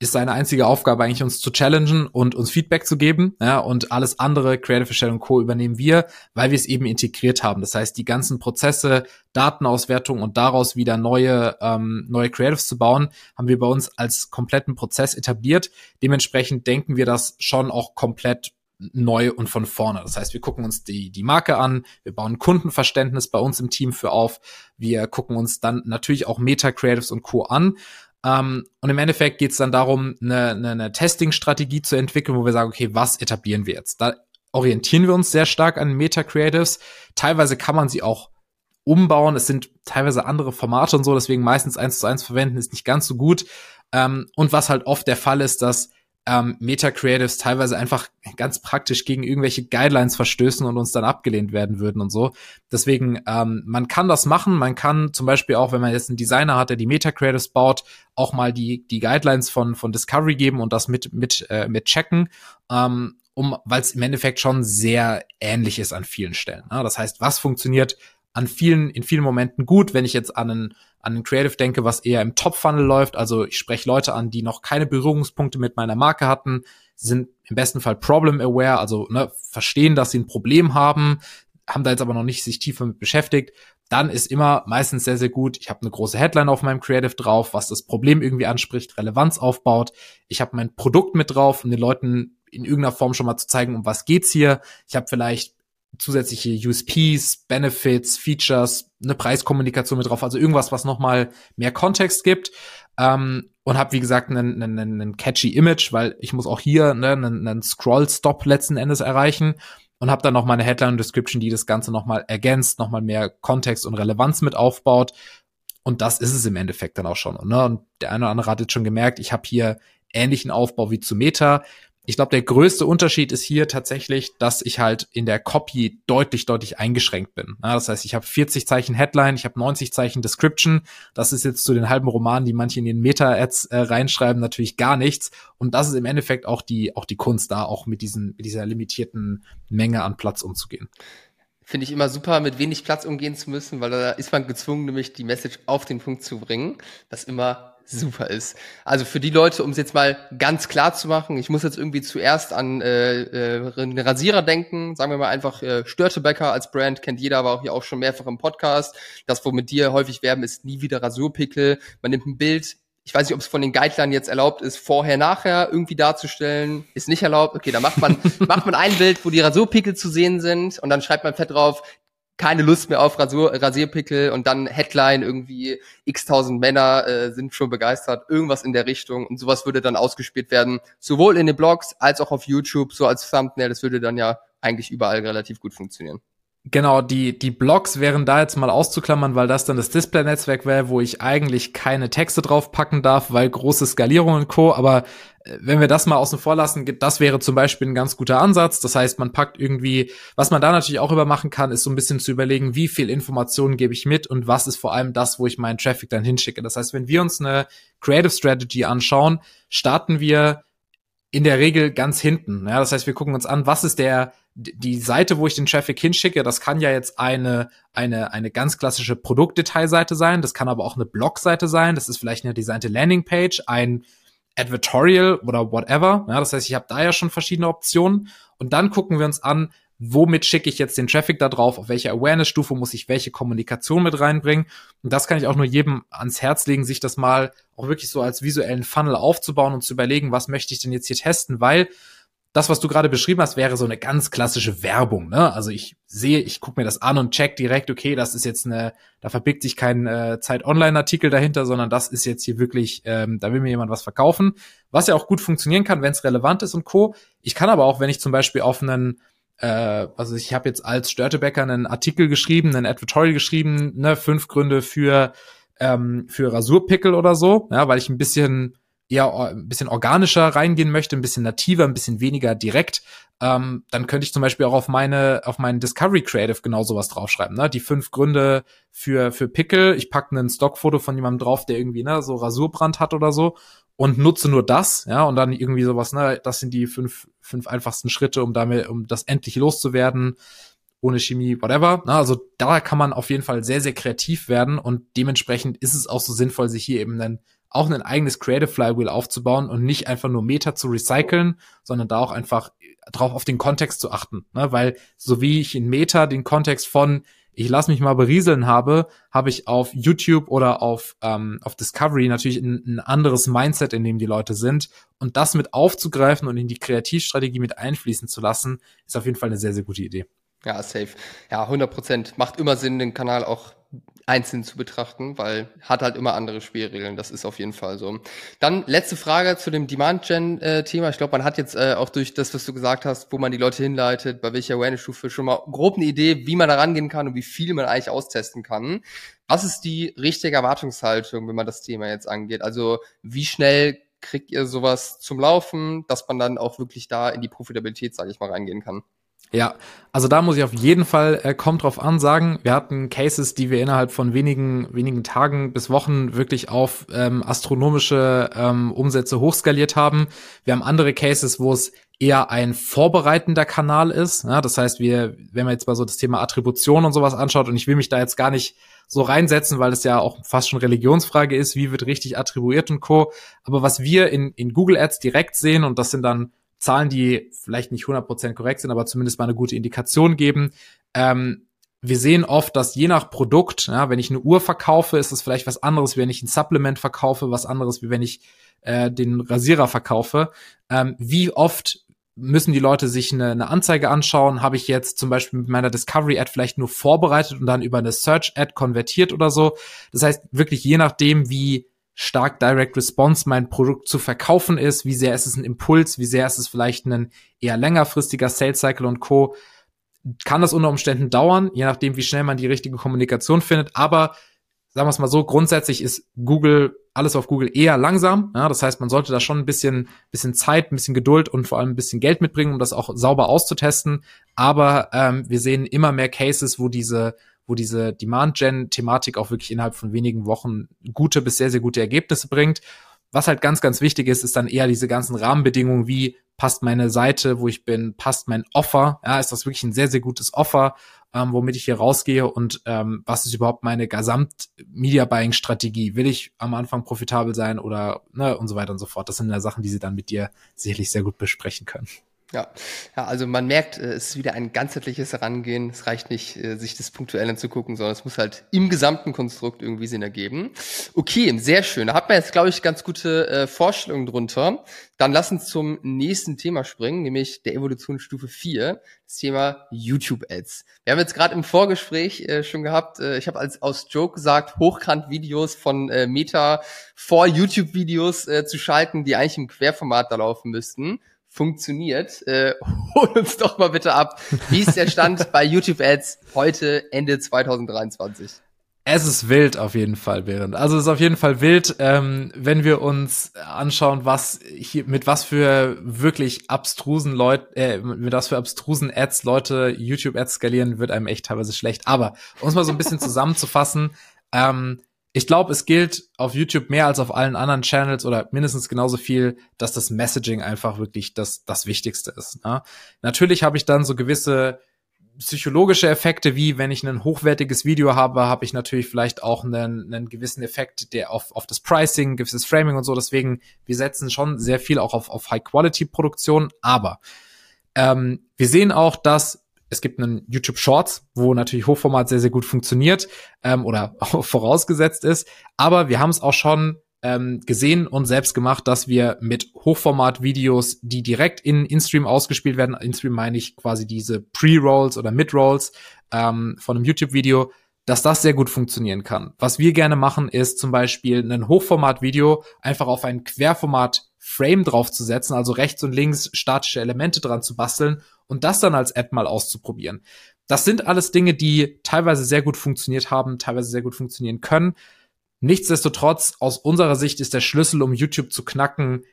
ist seine einzige Aufgabe eigentlich, uns zu challengen und uns Feedback zu geben. Ja, und alles andere, Creative Erstellung Co. übernehmen wir, weil wir es eben integriert haben. Das heißt, die ganzen Prozesse, Datenauswertung und daraus wieder neue, ähm, neue Creatives zu bauen, haben wir bei uns als kompletten Prozess etabliert. Dementsprechend denken wir das schon auch komplett neu und von vorne. Das heißt, wir gucken uns die, die Marke an, wir bauen Kundenverständnis bei uns im Team für auf, wir gucken uns dann natürlich auch Meta-Creatives und Co. an ähm, und im Endeffekt geht es dann darum, eine, eine, eine Testing-Strategie zu entwickeln, wo wir sagen, okay, was etablieren wir jetzt? Da orientieren wir uns sehr stark an Meta-Creatives. Teilweise kann man sie auch umbauen. Es sind teilweise andere Formate und so, deswegen meistens eins zu eins verwenden ist nicht ganz so gut. Ähm, und was halt oft der Fall ist, dass ähm, Meta-Creatives teilweise einfach ganz praktisch gegen irgendwelche Guidelines verstößen und uns dann abgelehnt werden würden und so. Deswegen, ähm, man kann das machen. Man kann zum Beispiel auch, wenn man jetzt einen Designer hat, der die Meta-Creatives baut, auch mal die, die Guidelines von, von Discovery geben und das mit, mit, äh, mit checken. Ähm, um, weil es im Endeffekt schon sehr ähnlich ist an vielen Stellen. Ne? Das heißt, was funktioniert an vielen, in vielen Momenten gut, wenn ich jetzt an einen an ein Creative denke, was eher im Top-Funnel läuft. Also ich spreche Leute an, die noch keine Berührungspunkte mit meiner Marke hatten, sind im besten Fall problem-aware, also ne, verstehen, dass sie ein Problem haben, haben da jetzt aber noch nicht sich tiefer mit beschäftigt. Dann ist immer meistens sehr, sehr gut. Ich habe eine große Headline auf meinem Creative drauf, was das Problem irgendwie anspricht, Relevanz aufbaut. Ich habe mein Produkt mit drauf, um den Leuten in irgendeiner Form schon mal zu zeigen, um was geht's hier. Ich habe vielleicht zusätzliche USPs, Benefits, Features, eine Preiskommunikation mit drauf, also irgendwas, was nochmal mehr Kontext gibt. Ähm, und habe wie gesagt einen, einen, einen catchy Image, weil ich muss auch hier ne, einen, einen Scroll-Stop letzten Endes erreichen und habe dann noch mal eine Headline und Description, die das Ganze noch mal ergänzt, noch mal mehr Kontext und Relevanz mit aufbaut. Und das ist es im Endeffekt dann auch schon. Ne? Und der eine oder andere hat jetzt schon gemerkt, ich habe hier ähnlichen Aufbau wie zu Meta. Ich glaube, der größte Unterschied ist hier tatsächlich, dass ich halt in der Copy deutlich, deutlich eingeschränkt bin. Ja, das heißt, ich habe 40 Zeichen Headline, ich habe 90 Zeichen Description. Das ist jetzt zu den halben Romanen, die manche in den Meta-Ads äh, reinschreiben, natürlich gar nichts. Und das ist im Endeffekt auch die, auch die Kunst da, auch mit, diesen, mit dieser limitierten Menge an Platz umzugehen finde ich immer super, mit wenig Platz umgehen zu müssen, weil da ist man gezwungen, nämlich die Message auf den Punkt zu bringen, was immer super ist. Also für die Leute, um es jetzt mal ganz klar zu machen, ich muss jetzt irgendwie zuerst an äh, äh, Rasierer denken, sagen wir mal einfach äh, Störtebecker als Brand, kennt jeder, aber auch hier auch schon mehrfach im Podcast. Das, womit dir häufig werben, ist nie wieder Rasurpickel. Man nimmt ein Bild, ich weiß nicht, ob es von den Guidelines jetzt erlaubt ist, vorher, nachher irgendwie darzustellen. Ist nicht erlaubt. Okay, da macht man, macht man ein Bild, wo die Rasurpickel zu sehen sind und dann schreibt man fett drauf, keine Lust mehr auf Rasur, Rasierpickel und dann Headline irgendwie x tausend Männer äh, sind schon begeistert, irgendwas in der Richtung und sowas würde dann ausgespielt werden, sowohl in den Blogs als auch auf YouTube, so als Thumbnail, das würde dann ja eigentlich überall relativ gut funktionieren. Genau, die, die Blogs wären da jetzt mal auszuklammern, weil das dann das Display-Netzwerk wäre, wo ich eigentlich keine Texte draufpacken darf, weil große Skalierung und Co. Aber wenn wir das mal außen vor lassen, das wäre zum Beispiel ein ganz guter Ansatz. Das heißt, man packt irgendwie, was man da natürlich auch übermachen kann, ist so ein bisschen zu überlegen, wie viel Informationen gebe ich mit und was ist vor allem das, wo ich meinen Traffic dann hinschicke. Das heißt, wenn wir uns eine Creative Strategy anschauen, starten wir in der Regel ganz hinten. Ja, das heißt, wir gucken uns an, was ist der die Seite, wo ich den Traffic hinschicke, das kann ja jetzt eine, eine, eine ganz klassische Produktdetailseite sein, das kann aber auch eine Blogseite sein, das ist vielleicht eine designte Landingpage, ein Advertorial oder whatever. Ja, das heißt, ich habe da ja schon verschiedene Optionen. Und dann gucken wir uns an, womit schicke ich jetzt den Traffic da drauf, auf welcher Awareness-Stufe muss ich welche Kommunikation mit reinbringen. Und das kann ich auch nur jedem ans Herz legen, sich das mal auch wirklich so als visuellen Funnel aufzubauen und zu überlegen, was möchte ich denn jetzt hier testen, weil das, was du gerade beschrieben hast, wäre so eine ganz klassische Werbung. Ne? Also ich sehe, ich gucke mir das an und check direkt, okay, das ist jetzt eine, da verbirgt sich kein äh, Zeit-Online-Artikel dahinter, sondern das ist jetzt hier wirklich, ähm, da will mir jemand was verkaufen, was ja auch gut funktionieren kann, wenn es relevant ist und co. Ich kann aber auch, wenn ich zum Beispiel auf einen äh, also ich habe jetzt als Störtebecker einen Artikel geschrieben, einen Advertorial geschrieben, ne, fünf Gründe für ähm, für Rasurpickel oder so, ja, weil ich ein bisschen eher ein bisschen organischer reingehen möchte, ein bisschen nativer, ein bisschen weniger direkt, ähm, dann könnte ich zum Beispiel auch auf meine, auf meinen Discovery Creative genau sowas draufschreiben. Ne? Die fünf Gründe für, für Pickel. Ich packe ein Stockfoto von jemandem drauf, der irgendwie ne, so Rasurbrand hat oder so und nutze nur das, ja, und dann irgendwie sowas, ne, das sind die fünf, fünf einfachsten Schritte, um damit, um das endlich loszuwerden, ohne Chemie, whatever. Ne? Also da kann man auf jeden Fall sehr, sehr kreativ werden und dementsprechend ist es auch so sinnvoll, sich hier eben einen auch ein eigenes Creative Flywheel aufzubauen und nicht einfach nur Meta zu recyceln, sondern da auch einfach drauf auf den Kontext zu achten. Ne? Weil so wie ich in Meta den Kontext von ich lasse mich mal berieseln habe, habe ich auf YouTube oder auf, ähm, auf Discovery natürlich ein, ein anderes Mindset, in dem die Leute sind. Und das mit aufzugreifen und in die Kreativstrategie mit einfließen zu lassen, ist auf jeden Fall eine sehr, sehr gute Idee. Ja, safe. Ja, 100 Prozent. Macht immer Sinn, den Kanal auch einzeln zu betrachten, weil hat halt immer andere Spielregeln. Das ist auf jeden Fall so. Dann letzte Frage zu dem Demand-Gen-Thema. Ich glaube, man hat jetzt äh, auch durch das, was du gesagt hast, wo man die Leute hinleitet, bei welcher Awareness-Stufe schon mal grob eine Idee, wie man da rangehen kann und wie viel man eigentlich austesten kann. Was ist die richtige Erwartungshaltung, wenn man das Thema jetzt angeht? Also wie schnell kriegt ihr sowas zum Laufen, dass man dann auch wirklich da in die Profitabilität, sage ich mal, reingehen kann? Ja, also da muss ich auf jeden Fall äh, kommt drauf an sagen. Wir hatten Cases, die wir innerhalb von wenigen wenigen Tagen bis Wochen wirklich auf ähm, astronomische ähm, Umsätze hochskaliert haben. Wir haben andere Cases, wo es eher ein vorbereitender Kanal ist. Ja, das heißt, wir, wenn man jetzt mal so das Thema Attribution und sowas anschaut, und ich will mich da jetzt gar nicht so reinsetzen, weil es ja auch fast schon Religionsfrage ist, wie wird richtig attribuiert und co. Aber was wir in, in Google Ads direkt sehen, und das sind dann Zahlen, die vielleicht nicht 100% korrekt sind, aber zumindest mal eine gute Indikation geben. Ähm, wir sehen oft, dass je nach Produkt, ja, wenn ich eine Uhr verkaufe, ist es vielleicht was anderes, wenn ich ein Supplement verkaufe, was anderes, wie wenn ich äh, den Rasierer verkaufe. Ähm, wie oft müssen die Leute sich eine, eine Anzeige anschauen? Habe ich jetzt zum Beispiel mit meiner Discovery-Ad vielleicht nur vorbereitet und dann über eine Search-Ad konvertiert oder so? Das heißt, wirklich je nachdem, wie stark Direct Response mein Produkt zu verkaufen ist, wie sehr ist es ein Impuls, wie sehr ist es vielleicht ein eher längerfristiger Sales Cycle und Co. Kann das unter Umständen dauern, je nachdem, wie schnell man die richtige Kommunikation findet. Aber sagen wir es mal so, grundsätzlich ist Google, alles auf Google eher langsam. Ja, das heißt, man sollte da schon ein bisschen, bisschen Zeit, ein bisschen Geduld und vor allem ein bisschen Geld mitbringen, um das auch sauber auszutesten. Aber ähm, wir sehen immer mehr Cases, wo diese wo diese Demand-Gen-Thematik auch wirklich innerhalb von wenigen Wochen gute bis sehr, sehr gute Ergebnisse bringt. Was halt ganz, ganz wichtig ist, ist dann eher diese ganzen Rahmenbedingungen, wie passt meine Seite, wo ich bin, passt mein Offer, ja, ist das wirklich ein sehr, sehr gutes Offer, ähm, womit ich hier rausgehe und ähm, was ist überhaupt meine Gesamt-Media-Buying-Strategie? Will ich am Anfang profitabel sein oder ne, und so weiter und so fort. Das sind ja Sachen, die Sie dann mit dir sicherlich sehr gut besprechen können. Ja. ja, also man merkt, äh, es ist wieder ein ganzheitliches Herangehen. Es reicht nicht, äh, sich das punktuell anzugucken, sondern es muss halt im gesamten Konstrukt irgendwie Sinn ergeben. Okay, sehr schön. Da hat man jetzt, glaube ich, ganz gute äh, Vorstellungen drunter. Dann lass uns zum nächsten Thema springen, nämlich der Evolutionsstufe 4, das Thema YouTube-Ads. Wir haben jetzt gerade im Vorgespräch äh, schon gehabt, äh, ich habe als aus Joke gesagt, Hochkant-Videos von äh, Meta vor YouTube-Videos zu schalten, die eigentlich im Querformat da laufen müssten funktioniert. Äh, hol uns doch mal bitte ab. Wie ist der Stand bei YouTube Ads heute Ende 2023? Es ist wild auf jeden Fall, Berend. Also es ist auf jeden Fall wild, ähm, wenn wir uns anschauen, was hier mit was für wirklich abstrusen Leute, äh, mit was für abstrusen Ads Leute YouTube Ads skalieren, wird einem echt teilweise schlecht. Aber um es mal so ein bisschen zusammenzufassen, ähm, ich glaube, es gilt auf YouTube mehr als auf allen anderen Channels oder mindestens genauso viel, dass das Messaging einfach wirklich das, das Wichtigste ist. Ne? Natürlich habe ich dann so gewisse psychologische Effekte, wie wenn ich ein hochwertiges Video habe, habe ich natürlich vielleicht auch einen, einen gewissen Effekt, der auf, auf das Pricing, gewisses Framing und so. Deswegen, wir setzen schon sehr viel auch auf, auf High-Quality-Produktion. Aber ähm, wir sehen auch, dass es gibt einen YouTube Shorts, wo natürlich Hochformat sehr, sehr gut funktioniert ähm, oder vorausgesetzt ist. Aber wir haben es auch schon ähm, gesehen und selbst gemacht, dass wir mit Hochformat-Videos, die direkt in InStream ausgespielt werden, InStream meine ich quasi diese Pre-Rolls oder Mid-Rolls ähm, von einem YouTube-Video, dass das sehr gut funktionieren kann. Was wir gerne machen, ist zum Beispiel ein Hochformat-Video einfach auf ein Querformat-Frame draufzusetzen, also rechts und links statische Elemente dran zu basteln und das dann als Ad mal auszuprobieren. Das sind alles Dinge, die teilweise sehr gut funktioniert haben, teilweise sehr gut funktionieren können. Nichtsdestotrotz, aus unserer Sicht ist der Schlüssel, um YouTube zu knacken,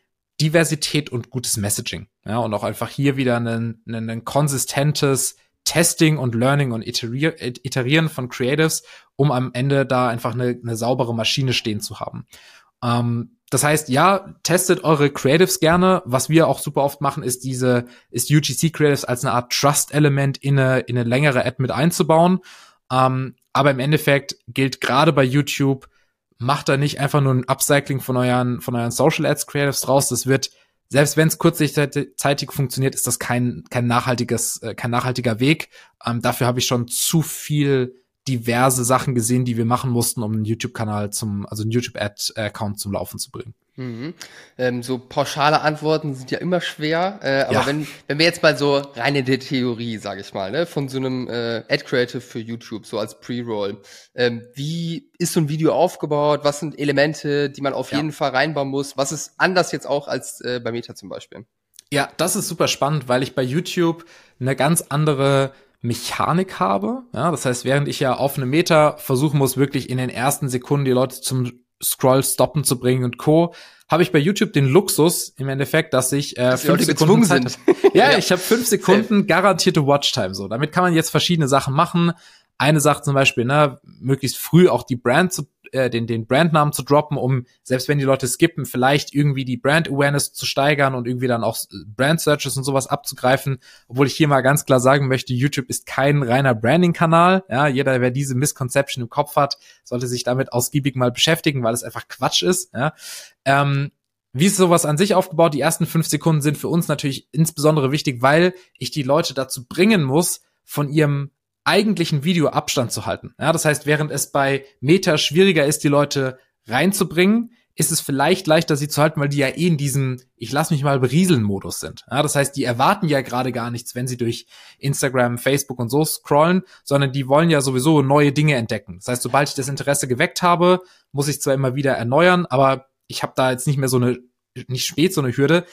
Diversität und gutes Messaging. Ja, und auch einfach hier wieder ein, ein, ein konsistentes Testing und Learning und Iterieren von Creatives, um am Ende da einfach eine, eine saubere Maschine stehen zu haben. Ähm, das heißt, ja, testet eure Creatives gerne. Was wir auch super oft machen, ist diese, ist UGC Creatives als eine Art Trust-Element in eine, in eine längere Ad mit einzubauen. Ähm, aber im Endeffekt gilt gerade bei YouTube, macht da nicht einfach nur ein Upcycling von euren, von euren Social Ads Creatives draus. Das wird, selbst wenn es kurzzeitig funktioniert, ist das kein, kein nachhaltiges, äh, kein nachhaltiger Weg. Ähm, dafür habe ich schon zu viel diverse Sachen gesehen, die wir machen mussten, um einen YouTube-Kanal zum, also einen YouTube-Ad-Account zum Laufen zu bringen. Mhm. Ähm, so pauschale Antworten sind ja immer schwer, äh, aber ja. wenn, wenn wir jetzt mal so rein in die Theorie, sage ich mal, ne, von so einem äh, Ad Creative für YouTube, so als Pre-Roll, ähm, wie ist so ein Video aufgebaut? Was sind Elemente, die man auf ja. jeden Fall reinbauen muss? Was ist anders jetzt auch als äh, bei Meta zum Beispiel? Ja, das ist super spannend, weil ich bei YouTube eine ganz andere Mechanik habe. Ja, das heißt, während ich ja auf einem Meter versuchen muss, wirklich in den ersten Sekunden die Leute zum Scroll stoppen zu bringen und Co., habe ich bei YouTube den Luxus im Endeffekt, dass ich äh, dass fünf Sekunden Zeit sind. ja, ja, ich habe fünf Sekunden garantierte Watchtime. So, damit kann man jetzt verschiedene Sachen machen. Eine Sache zum Beispiel, ne, möglichst früh auch die Brand zu äh, den, den Brandnamen zu droppen, um, selbst wenn die Leute skippen, vielleicht irgendwie die Brand Awareness zu steigern und irgendwie dann auch Brand Searches und sowas abzugreifen. Obwohl ich hier mal ganz klar sagen möchte, YouTube ist kein reiner Branding-Kanal. Ja, jeder, wer diese Misconception im Kopf hat, sollte sich damit ausgiebig mal beschäftigen, weil es einfach Quatsch ist. Ja. Ähm, wie ist sowas an sich aufgebaut? Die ersten fünf Sekunden sind für uns natürlich insbesondere wichtig, weil ich die Leute dazu bringen muss, von ihrem eigentlichen Video Abstand zu halten. Ja, das heißt, während es bei Meta schwieriger ist, die Leute reinzubringen, ist es vielleicht leichter, sie zu halten, weil die ja eh in diesem Ich lass mich mal berieseln Modus sind. Ja, das heißt, die erwarten ja gerade gar nichts, wenn sie durch Instagram, Facebook und so scrollen, sondern die wollen ja sowieso neue Dinge entdecken. Das heißt, sobald ich das Interesse geweckt habe, muss ich zwar immer wieder erneuern, aber ich habe da jetzt nicht mehr so eine, nicht spät so eine Hürde.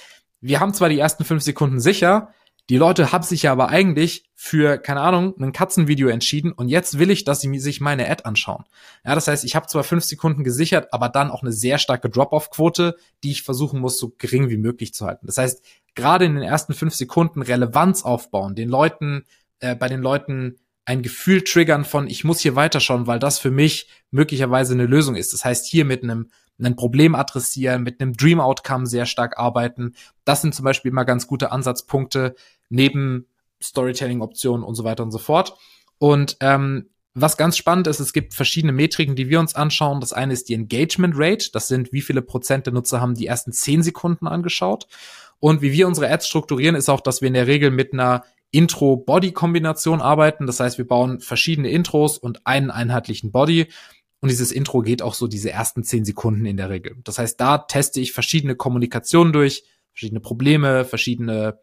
Wir haben zwar die ersten fünf Sekunden sicher, die Leute haben sich ja aber eigentlich für, keine Ahnung, ein Katzenvideo entschieden und jetzt will ich, dass sie sich meine Ad anschauen. Ja, das heißt, ich habe zwar fünf Sekunden gesichert, aber dann auch eine sehr starke Drop-off-Quote, die ich versuchen muss, so gering wie möglich zu halten. Das heißt, gerade in den ersten fünf Sekunden Relevanz aufbauen, den Leuten, äh, bei den Leuten ein Gefühl triggern von, ich muss hier weiterschauen, weil das für mich möglicherweise eine Lösung ist. Das heißt, hier mit einem ein Problem adressieren, mit einem Dream Outcome sehr stark arbeiten. Das sind zum Beispiel immer ganz gute Ansatzpunkte neben Storytelling-Optionen und so weiter und so fort. Und ähm, was ganz spannend ist, es gibt verschiedene Metriken, die wir uns anschauen. Das eine ist die Engagement Rate. Das sind, wie viele Prozent der Nutzer haben die ersten zehn Sekunden angeschaut. Und wie wir unsere Ads strukturieren, ist auch, dass wir in der Regel mit einer Intro-Body-Kombination arbeiten. Das heißt, wir bauen verschiedene Intros und einen einheitlichen Body. Und dieses Intro geht auch so diese ersten zehn Sekunden in der Regel. Das heißt, da teste ich verschiedene Kommunikationen durch, verschiedene Probleme, verschiedene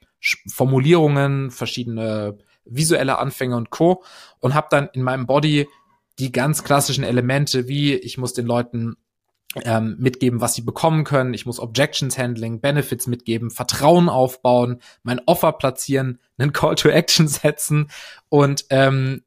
Formulierungen, verschiedene visuelle Anfänge und Co. und habe dann in meinem Body die ganz klassischen Elemente, wie ich muss den Leuten ähm, mitgeben, was sie bekommen können. Ich muss Objections Handling, Benefits mitgeben, Vertrauen aufbauen, mein Offer platzieren, einen Call to Action setzen und ähm,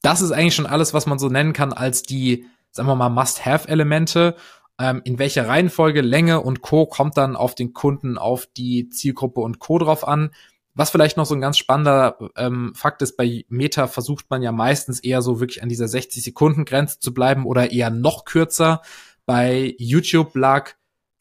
das ist eigentlich schon alles, was man so nennen kann als die sagen wir mal, Must-Have-Elemente. Ähm, in welcher Reihenfolge, Länge und Co. kommt dann auf den Kunden, auf die Zielgruppe und Co. drauf an. Was vielleicht noch so ein ganz spannender ähm, Fakt ist, bei Meta versucht man ja meistens eher so wirklich an dieser 60-Sekunden-Grenze zu bleiben oder eher noch kürzer. Bei YouTube lag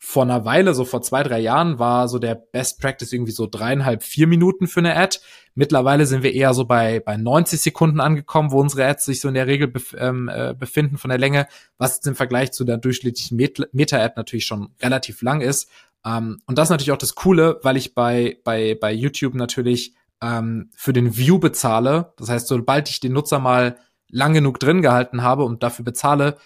vor einer Weile, so vor zwei, drei Jahren, war so der Best Practice irgendwie so dreieinhalb, vier Minuten für eine Ad. Mittlerweile sind wir eher so bei, bei 90 Sekunden angekommen, wo unsere Ads sich so in der Regel bef ähm, äh, befinden von der Länge, was jetzt im Vergleich zu der durchschnittlichen Meta-Ad natürlich schon relativ lang ist. Ähm, und das ist natürlich auch das Coole, weil ich bei, bei, bei YouTube natürlich ähm, für den View bezahle. Das heißt, sobald ich den Nutzer mal lang genug drin gehalten habe und dafür bezahle,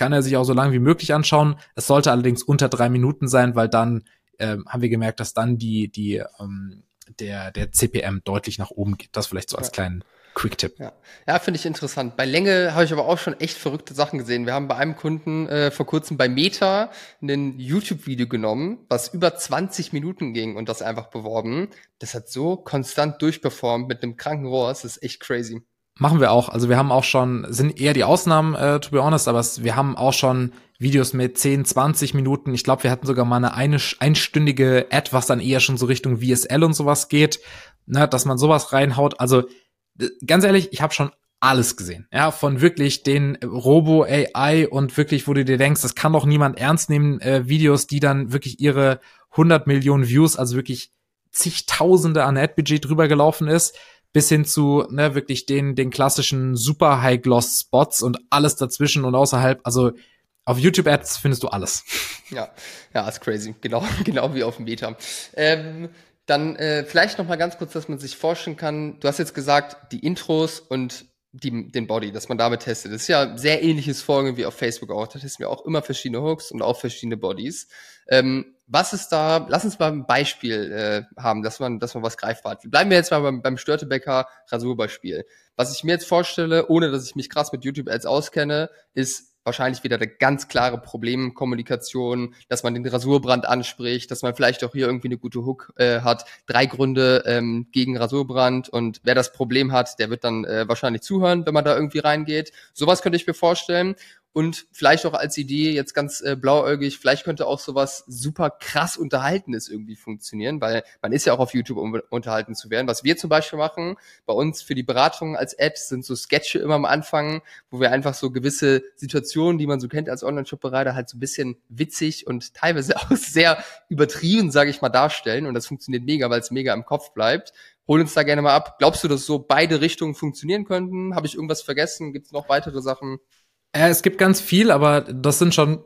kann er sich auch so lange wie möglich anschauen. Es sollte allerdings unter drei Minuten sein, weil dann äh, haben wir gemerkt, dass dann die, die, ähm, der, der CPM deutlich nach oben geht. Das vielleicht so als ja. kleinen Quick-Tipp. Ja, ja finde ich interessant. Bei Länge habe ich aber auch schon echt verrückte Sachen gesehen. Wir haben bei einem Kunden äh, vor kurzem bei Meta ein YouTube-Video genommen, was über 20 Minuten ging und das einfach beworben. Das hat so konstant durchperformt mit einem kranken Rohr. Das ist echt crazy. Machen wir auch. Also wir haben auch schon, sind eher die Ausnahmen, äh, to be honest, aber es, wir haben auch schon Videos mit 10, 20 Minuten. Ich glaube, wir hatten sogar mal eine, eine einstündige Ad, was dann eher schon so Richtung VSL und sowas geht, ne, dass man sowas reinhaut. Also ganz ehrlich, ich habe schon alles gesehen. Ja, von wirklich den Robo AI und wirklich, wo du dir denkst, das kann doch niemand ernst nehmen, äh, Videos, die dann wirklich ihre 100 Millionen Views, also wirklich zigtausende an Ad-Budget drüber gelaufen ist, bis hin zu ne, wirklich den den klassischen super High Gloss Spots und alles dazwischen und außerhalb, also auf YouTube Ads findest du alles. Ja, ja, ist crazy, genau, genau wie auf dem Meta. Ähm, dann äh, vielleicht noch mal ganz kurz, dass man sich vorstellen kann. Du hast jetzt gesagt, die Intros und die, den Body, dass man damit testet. Das ist ja sehr ähnliches Vorgehen wie auf Facebook auch. Da testen wir auch immer verschiedene Hooks und auch verschiedene Bodies. Ähm, was ist da, lass uns mal ein Beispiel äh, haben, dass man, dass man was greifbar hat. Bleiben wir jetzt mal beim, beim Störtebecker Rasurbeispiel. Was ich mir jetzt vorstelle, ohne dass ich mich krass mit YouTube-Ads auskenne, ist wahrscheinlich wieder eine ganz klare Problemkommunikation, dass man den Rasurbrand anspricht, dass man vielleicht auch hier irgendwie eine gute Hook äh, hat. Drei Gründe ähm, gegen Rasurbrand und wer das Problem hat, der wird dann äh, wahrscheinlich zuhören, wenn man da irgendwie reingeht. Sowas könnte ich mir vorstellen. Und vielleicht auch als Idee, jetzt ganz äh, blauäugig, vielleicht könnte auch sowas super krass Unterhaltenes irgendwie funktionieren, weil man ist ja auch auf YouTube, um unterhalten zu werden. Was wir zum Beispiel machen, bei uns für die Beratung als Apps, sind so Sketche immer am Anfang, wo wir einfach so gewisse Situationen, die man so kennt als Online-Shop-Bereiter, halt so ein bisschen witzig und teilweise auch sehr übertrieben, sage ich mal, darstellen. Und das funktioniert mega, weil es mega im Kopf bleibt. Hol uns da gerne mal ab. Glaubst du, dass so beide Richtungen funktionieren könnten? Habe ich irgendwas vergessen? Gibt es noch weitere Sachen? Äh, es gibt ganz viel, aber das sind schon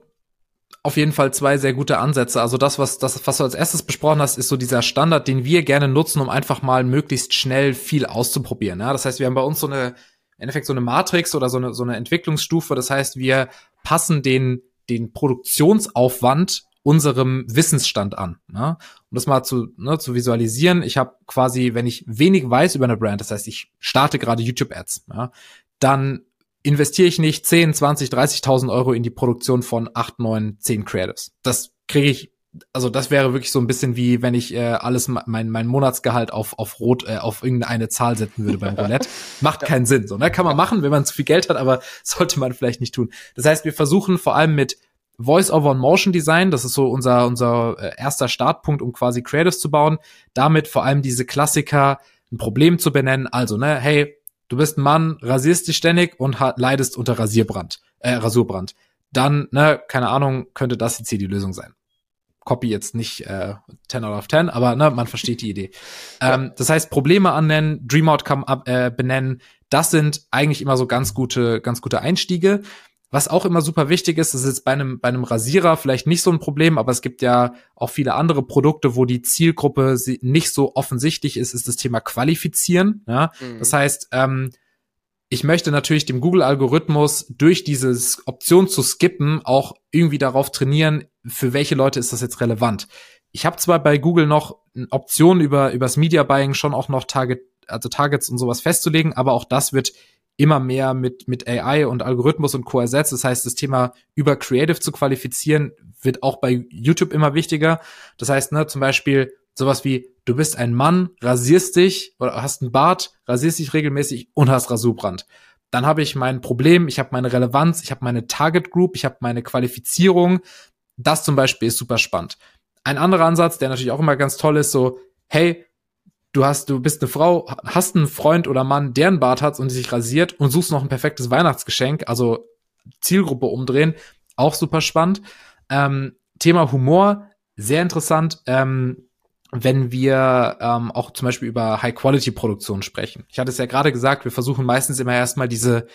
auf jeden Fall zwei sehr gute Ansätze. Also das, was, das, was du als erstes besprochen hast, ist so dieser Standard, den wir gerne nutzen, um einfach mal möglichst schnell viel auszuprobieren. Ja? Das heißt, wir haben bei uns so eine, im Endeffekt so eine Matrix oder so eine, so eine Entwicklungsstufe. Das heißt, wir passen den, den Produktionsaufwand unserem Wissensstand an. Ne? Um das mal zu, ne, zu visualisieren, ich habe quasi, wenn ich wenig weiß über eine Brand, das heißt, ich starte gerade YouTube-Ads, ja, dann investiere ich nicht 10, 20, 30.000 Euro in die Produktion von 8, 9, 10 Creatives. Das kriege ich, also das wäre wirklich so ein bisschen wie, wenn ich äh, alles, mein, mein Monatsgehalt auf, auf Rot, äh, auf irgendeine Zahl setzen würde beim Roulette. Macht keinen Sinn. So, ne? Kann man machen, wenn man zu viel Geld hat, aber sollte man vielleicht nicht tun. Das heißt, wir versuchen vor allem mit Voice-over und Motion Design, das ist so unser, unser äh, erster Startpunkt, um quasi Creatives zu bauen. Damit vor allem diese Klassiker ein Problem zu benennen. Also, ne, hey, Du bist ein Mann, rasierst dich ständig und leidest unter Rasierbrand, äh, Rasurbrand. Dann, ne, keine Ahnung, könnte das jetzt hier die Lösung sein. Copy jetzt nicht äh, 10 out of 10, aber ne, man versteht die Idee. Ähm, das heißt, Probleme annennen, Dream Outcome äh, benennen, das sind eigentlich immer so ganz gute, ganz gute Einstiege. Was auch immer super wichtig ist, das ist jetzt bei einem, bei einem Rasierer vielleicht nicht so ein Problem, aber es gibt ja auch viele andere Produkte, wo die Zielgruppe nicht so offensichtlich ist, ist das Thema Qualifizieren. Ja? Mhm. Das heißt, ähm, ich möchte natürlich dem Google-Algorithmus durch diese Option zu skippen auch irgendwie darauf trainieren, für welche Leute ist das jetzt relevant. Ich habe zwar bei Google noch Optionen über übers Media Buying schon auch noch Target, also Targets und sowas festzulegen, aber auch das wird immer mehr mit, mit AI und Algorithmus und Co. ersetzt. Das heißt, das Thema über Creative zu qualifizieren, wird auch bei YouTube immer wichtiger. Das heißt, ne, zum Beispiel sowas wie, du bist ein Mann, rasierst dich oder hast einen Bart, rasierst dich regelmäßig und hast Rasurbrand. Dann habe ich mein Problem, ich habe meine Relevanz, ich habe meine Target Group, ich habe meine Qualifizierung. Das zum Beispiel ist super spannend. Ein anderer Ansatz, der natürlich auch immer ganz toll ist, so, hey, du hast, du bist eine Frau, hast einen Freund oder Mann, der einen Bart hat und sich rasiert und suchst noch ein perfektes Weihnachtsgeschenk, also Zielgruppe umdrehen, auch super spannend. Ähm, Thema Humor, sehr interessant, ähm, wenn wir ähm, auch zum Beispiel über High-Quality-Produktion sprechen. Ich hatte es ja gerade gesagt, wir versuchen meistens immer erstmal diese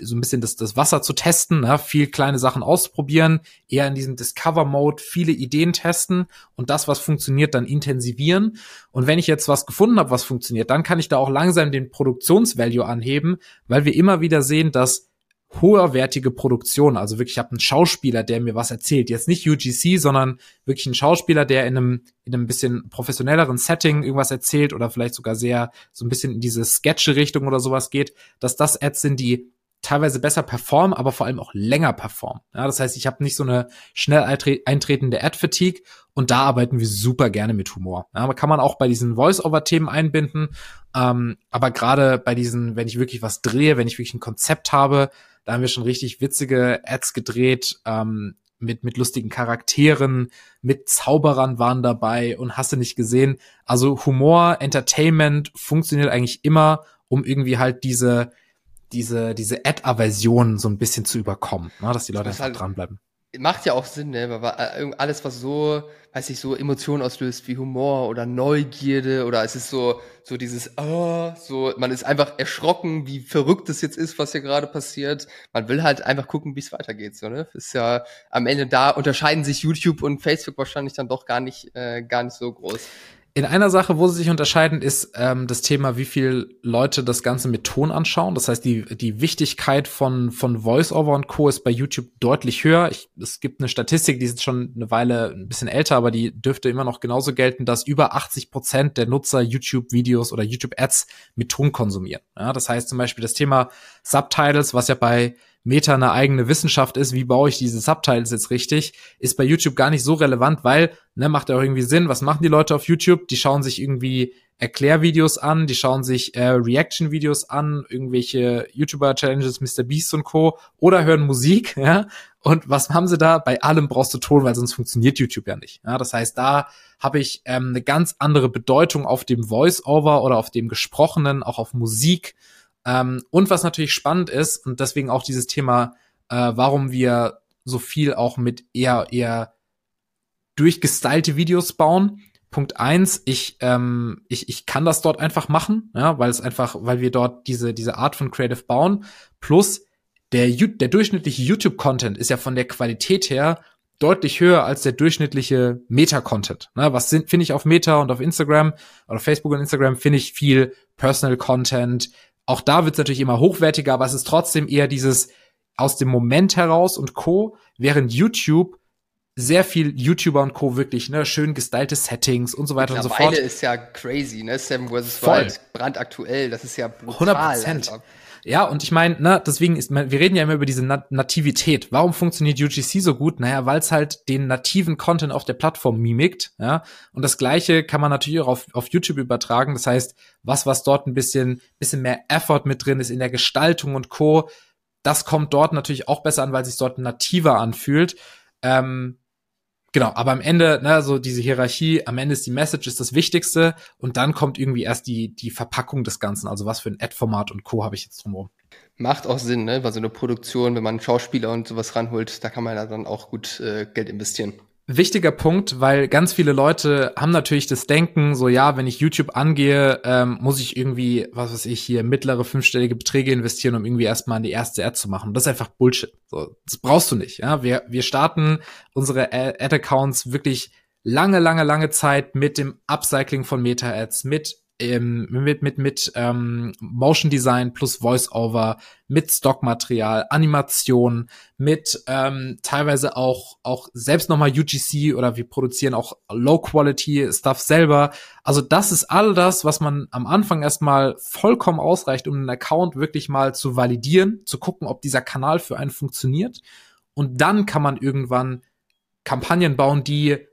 so ein bisschen das, das Wasser zu testen, ne? viel kleine Sachen ausprobieren, eher in diesem Discover-Mode viele Ideen testen und das, was funktioniert, dann intensivieren. Und wenn ich jetzt was gefunden habe, was funktioniert, dann kann ich da auch langsam den Produktionsvalue anheben, weil wir immer wieder sehen, dass hoherwertige Produktion. Also wirklich, ich habe einen Schauspieler, der mir was erzählt. Jetzt nicht UGC, sondern wirklich ein Schauspieler, der in einem, in einem bisschen professionelleren Setting irgendwas erzählt oder vielleicht sogar sehr so ein bisschen in diese Sketche-Richtung oder sowas geht, dass das Ads sind, die teilweise besser performen, aber vor allem auch länger performen. Ja, das heißt, ich habe nicht so eine schnell eintretende Ad-Fatigue und da arbeiten wir super gerne mit Humor. Ja, aber kann man auch bei diesen Voice-Over-Themen einbinden. Ähm, aber gerade bei diesen, wenn ich wirklich was drehe, wenn ich wirklich ein Konzept habe, da haben wir schon richtig witzige Ads gedreht, ähm, mit, mit lustigen Charakteren, mit Zauberern waren dabei und hast du nicht gesehen. Also Humor, Entertainment funktioniert eigentlich immer, um irgendwie halt diese, diese, diese Ad-Aversion so ein bisschen zu überkommen, ne? dass die Leute einfach halt dranbleiben macht ja auch Sinn, ne? Weil äh, alles, was so, weiß ich, so Emotionen auslöst wie Humor oder Neugierde oder es ist so, so dieses, oh, so, man ist einfach erschrocken, wie verrückt es jetzt ist, was hier gerade passiert. Man will halt einfach gucken, wie es weitergeht, so, ne? Ist ja am Ende da unterscheiden sich YouTube und Facebook wahrscheinlich dann doch gar nicht, äh, gar nicht so groß. In einer Sache, wo sie sich unterscheiden, ist ähm, das Thema, wie viel Leute das Ganze mit Ton anschauen. Das heißt, die, die Wichtigkeit von, von Voice-Over und Co. ist bei YouTube deutlich höher. Ich, es gibt eine Statistik, die ist schon eine Weile ein bisschen älter, aber die dürfte immer noch genauso gelten, dass über 80 Prozent der Nutzer YouTube-Videos oder YouTube-Ads mit Ton konsumieren. Ja, das heißt zum Beispiel das Thema Subtitles, was ja bei Meta eine eigene Wissenschaft ist, wie baue ich diese Subtitles jetzt richtig, ist bei YouTube gar nicht so relevant, weil, ne, macht ja auch irgendwie Sinn, was machen die Leute auf YouTube? Die schauen sich irgendwie Erklärvideos an, die schauen sich äh, Reaction-Videos an, irgendwelche YouTuber-Challenges, Mr. Beast und Co. oder hören Musik, ja. Und was haben sie da? Bei allem brauchst du Ton, weil sonst funktioniert YouTube ja nicht. Ja, das heißt, da habe ich ähm, eine ganz andere Bedeutung auf dem Voice-Over oder auf dem Gesprochenen, auch auf Musik ähm, und was natürlich spannend ist, und deswegen auch dieses Thema, äh, warum wir so viel auch mit eher, eher durchgestylte Videos bauen. Punkt eins, ich, ähm, ich, ich kann das dort einfach machen, ja, weil es einfach, weil wir dort diese, diese Art von Creative bauen. Plus, der, der durchschnittliche YouTube-Content ist ja von der Qualität her deutlich höher als der durchschnittliche Meta-Content. Ne, was finde ich auf Meta und auf Instagram oder Facebook und Instagram finde ich viel Personal Content, auch da wird es natürlich immer hochwertiger, aber es ist trotzdem eher dieses aus dem Moment heraus und Co. Während YouTube sehr viel YouTuber und Co. wirklich, ne, schön gestylte Settings und so weiter und so fort. ist ja crazy, ne? Seven vs. Wild, brandaktuell, das ist ja brutal. 100 Prozent. Ja, und ich meine, ne, deswegen ist, wir reden ja immer über diese Nativität. Warum funktioniert UGC so gut? Naja, weil es halt den nativen Content auf der Plattform mimikt, ja. Und das Gleiche kann man natürlich auch auf, auf YouTube übertragen. Das heißt, was, was dort ein bisschen, bisschen mehr Effort mit drin ist in der Gestaltung und Co., das kommt dort natürlich auch besser an, weil sich dort nativer anfühlt. Ähm, Genau, aber am Ende, ne, so diese Hierarchie, am Ende ist die Message ist das Wichtigste und dann kommt irgendwie erst die, die Verpackung des Ganzen, also was für ein Ad-Format und Co. habe ich jetzt drumherum. Macht auch Sinn, ne? Weil so eine Produktion, wenn man Schauspieler und sowas ranholt, da kann man ja dann auch gut äh, Geld investieren wichtiger Punkt, weil ganz viele Leute haben natürlich das Denken, so ja, wenn ich YouTube angehe, ähm, muss ich irgendwie, was weiß ich, hier mittlere fünfstellige Beträge investieren, um irgendwie erstmal an die erste Ad zu machen. Das ist einfach Bullshit. So, das brauchst du nicht. Ja, wir wir starten unsere Ad-Accounts wirklich lange, lange, lange Zeit mit dem Upcycling von Meta-Ads, mit ähm, mit mit mit ähm, Motion Design plus Voice-Over, mit Stockmaterial, Animation, mit ähm, teilweise auch auch selbst nochmal UGC oder wir produzieren auch Low Quality Stuff selber. Also das ist all das, was man am Anfang erstmal vollkommen ausreicht, um einen Account wirklich mal zu validieren, zu gucken, ob dieser Kanal für einen funktioniert. Und dann kann man irgendwann Kampagnen bauen, die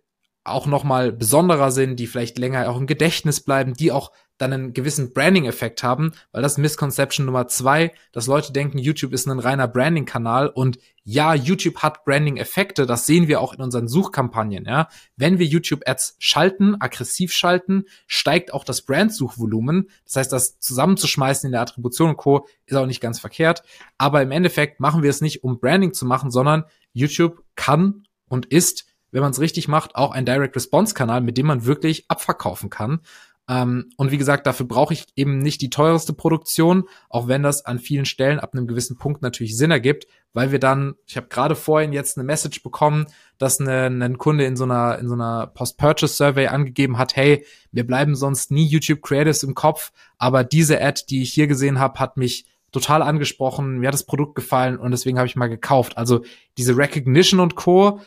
auch noch mal besonderer sind, die vielleicht länger auch im Gedächtnis bleiben, die auch dann einen gewissen Branding-Effekt haben, weil das Misconception Nummer zwei, dass Leute denken, YouTube ist ein reiner Branding-Kanal und ja, YouTube hat Branding-Effekte, das sehen wir auch in unseren Suchkampagnen, ja. Wenn wir YouTube-Ads schalten, aggressiv schalten, steigt auch das Brand-Suchvolumen. Das heißt, das zusammenzuschmeißen in der Attribution und Co. ist auch nicht ganz verkehrt. Aber im Endeffekt machen wir es nicht, um Branding zu machen, sondern YouTube kann und ist wenn man es richtig macht, auch ein Direct Response Kanal, mit dem man wirklich abverkaufen kann. Ähm, und wie gesagt, dafür brauche ich eben nicht die teuerste Produktion, auch wenn das an vielen Stellen ab einem gewissen Punkt natürlich Sinn ergibt, weil wir dann, ich habe gerade vorhin jetzt eine Message bekommen, dass eine, ein Kunde in so einer in so einer Post-Purchase Survey angegeben hat, hey, wir bleiben sonst nie YouTube Creatives im Kopf, aber diese Ad, die ich hier gesehen habe, hat mich total angesprochen, mir hat das Produkt gefallen und deswegen habe ich mal gekauft. Also diese Recognition und Co.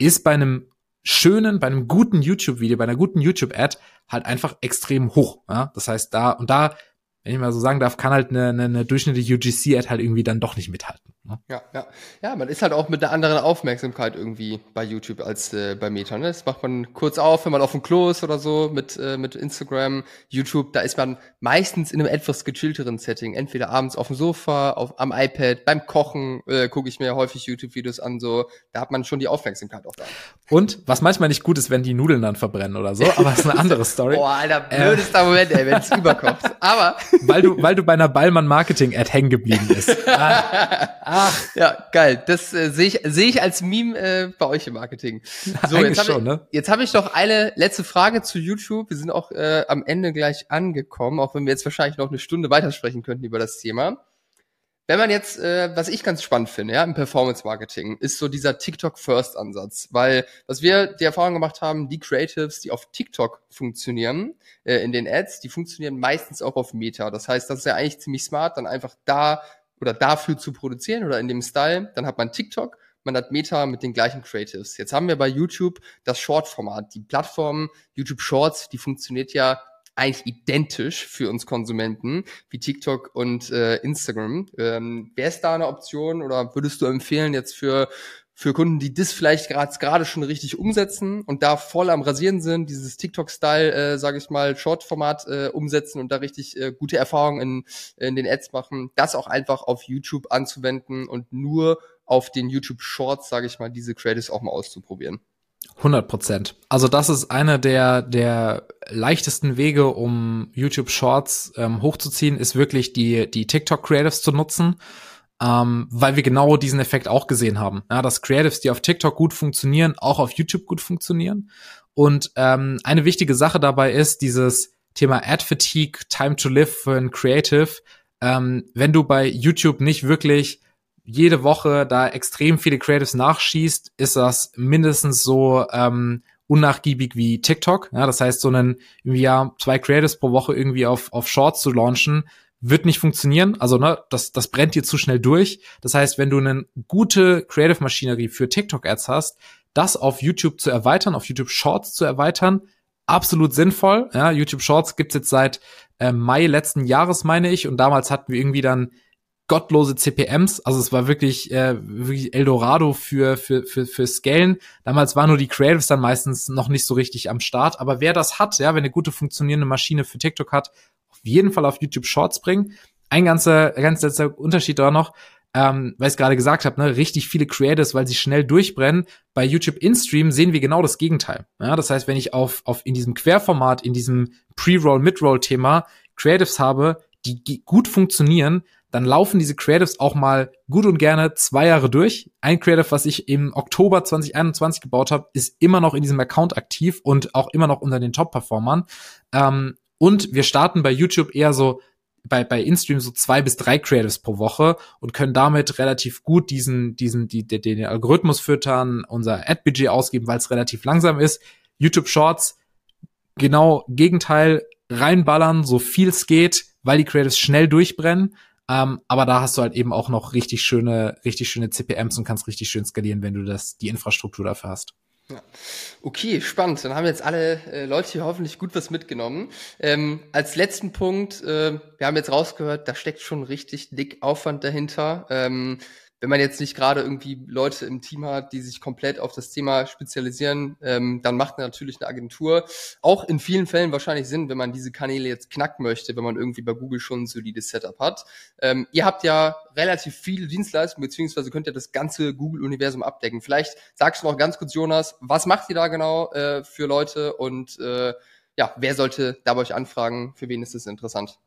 ist bei einem schönen, bei einem guten YouTube-Video, bei einer guten YouTube-Ad halt einfach extrem hoch. Ja? Das heißt, da und da wenn ich mal so sagen darf, kann halt eine, eine, eine durchschnittliche UGC-Ad halt irgendwie dann doch nicht mithalten. Ne? Ja, ja. Ja, man ist halt auch mit einer anderen Aufmerksamkeit irgendwie bei YouTube als äh, bei Meta. Ne? Das macht man kurz auf, wenn man auf dem Klo ist oder so mit, äh, mit Instagram, YouTube. Da ist man meistens in einem etwas gechillteren Setting. Entweder abends auf dem Sofa, auf, am iPad, beim Kochen äh, gucke ich mir häufig YouTube-Videos an. So, da hat man schon die Aufmerksamkeit auch da. Und was manchmal nicht gut ist, wenn die Nudeln dann verbrennen oder so, aber das ist eine andere Story. Boah, Alter, blödester äh, Moment, ey, wenn es überkocht. Aber weil du, weil du bei einer Ballmann Marketing Ad hängen geblieben bist. Ah. Ach. Ja, geil. Das äh, sehe ich, sehe ich als Meme äh, bei euch im Marketing. So, Eigentlich jetzt habe ne? jetzt hab ich noch eine letzte Frage zu YouTube. Wir sind auch äh, am Ende gleich angekommen, auch wenn wir jetzt wahrscheinlich noch eine Stunde weitersprechen könnten über das Thema. Wenn man jetzt, äh, was ich ganz spannend finde, ja, im Performance Marketing, ist so dieser TikTok First Ansatz, weil was wir die Erfahrung gemacht haben, die Creatives, die auf TikTok funktionieren, äh, in den Ads, die funktionieren meistens auch auf Meta. Das heißt, das ist ja eigentlich ziemlich smart, dann einfach da oder dafür zu produzieren oder in dem Style. Dann hat man TikTok, man hat Meta mit den gleichen Creatives. Jetzt haben wir bei YouTube das Short-Format. Die Plattform YouTube Shorts, die funktioniert ja eigentlich identisch für uns Konsumenten wie TikTok und äh, Instagram. Ähm, Wäre es da eine Option oder würdest du empfehlen jetzt für für Kunden, die das vielleicht gerade schon richtig umsetzen und da voll am Rasieren sind, dieses TikTok-Style, äh, sage ich mal, Short-Format äh, umsetzen und da richtig äh, gute Erfahrungen in, in den Ads machen, das auch einfach auf YouTube anzuwenden und nur auf den YouTube Shorts, sage ich mal, diese Creatives auch mal auszuprobieren. 100 Prozent. Also das ist einer der, der leichtesten Wege, um YouTube Shorts ähm, hochzuziehen, ist wirklich die, die TikTok Creatives zu nutzen, ähm, weil wir genau diesen Effekt auch gesehen haben. Ja, dass Creatives, die auf TikTok gut funktionieren, auch auf YouTube gut funktionieren. Und ähm, eine wichtige Sache dabei ist dieses Thema Ad Fatigue, Time to Live für ein Creative. Ähm, wenn du bei YouTube nicht wirklich jede Woche da extrem viele Creatives nachschießt, ist das mindestens so ähm, unnachgiebig wie TikTok. Ja, das heißt, so einen irgendwie ja zwei Creatives pro Woche irgendwie auf, auf Shorts zu launchen, wird nicht funktionieren. Also, ne, das, das brennt dir zu schnell durch. Das heißt, wenn du eine gute Creative-Maschinerie für TikTok-Ads hast, das auf YouTube zu erweitern, auf YouTube Shorts zu erweitern, absolut sinnvoll. Ja, YouTube Shorts gibt's jetzt seit äh, Mai letzten Jahres, meine ich, und damals hatten wir irgendwie dann gottlose CPMs. Also es war wirklich, äh, wirklich Eldorado für, für, für, für Scalen. Damals waren nur die Creatives dann meistens noch nicht so richtig am Start. Aber wer das hat, ja, wenn eine gute funktionierende Maschine für TikTok hat, auf jeden Fall auf YouTube Shorts bringen. Ein ganzer, ganz letzter Unterschied da noch, ähm, weil ich gerade gesagt habe, ne, richtig viele Creators, weil sie schnell durchbrennen. Bei YouTube InStream sehen wir genau das Gegenteil. Ja, das heißt, wenn ich auf, auf in diesem Querformat, in diesem Pre-Roll, Mid-Roll-Thema Creatives habe, die gut funktionieren, dann laufen diese Creatives auch mal gut und gerne zwei Jahre durch. Ein Creative, was ich im Oktober 2021 gebaut habe, ist immer noch in diesem Account aktiv und auch immer noch unter den Top-Performern. Ähm, und wir starten bei YouTube eher so bei, bei InStream so zwei bis drei Creatives pro Woche und können damit relativ gut diesen, diesen, die, den, den Algorithmus füttern, unser Ad-Budget ausgeben, weil es relativ langsam ist. YouTube Shorts, genau Gegenteil, reinballern, so viel es geht, weil die Creatives schnell durchbrennen ähm, aber da hast du halt eben auch noch richtig schöne, richtig schöne CPMs und kannst richtig schön skalieren, wenn du das, die Infrastruktur dafür hast. Ja. Okay, spannend. Dann haben jetzt alle äh, Leute hier hoffentlich gut was mitgenommen. Ähm, als letzten Punkt, äh, wir haben jetzt rausgehört, da steckt schon richtig dick Aufwand dahinter. Ähm, wenn man jetzt nicht gerade irgendwie Leute im Team hat, die sich komplett auf das Thema spezialisieren, ähm, dann macht natürlich eine Agentur auch in vielen Fällen wahrscheinlich Sinn, wenn man diese Kanäle jetzt knacken möchte, wenn man irgendwie bei Google schon ein solides Setup hat. Ähm, ihr habt ja relativ viele Dienstleistungen, beziehungsweise könnt ihr das ganze Google-Universum abdecken. Vielleicht sagst du noch ganz kurz, Jonas, was macht ihr da genau äh, für Leute und äh, ja, wer sollte da bei euch anfragen? Für wen ist das interessant?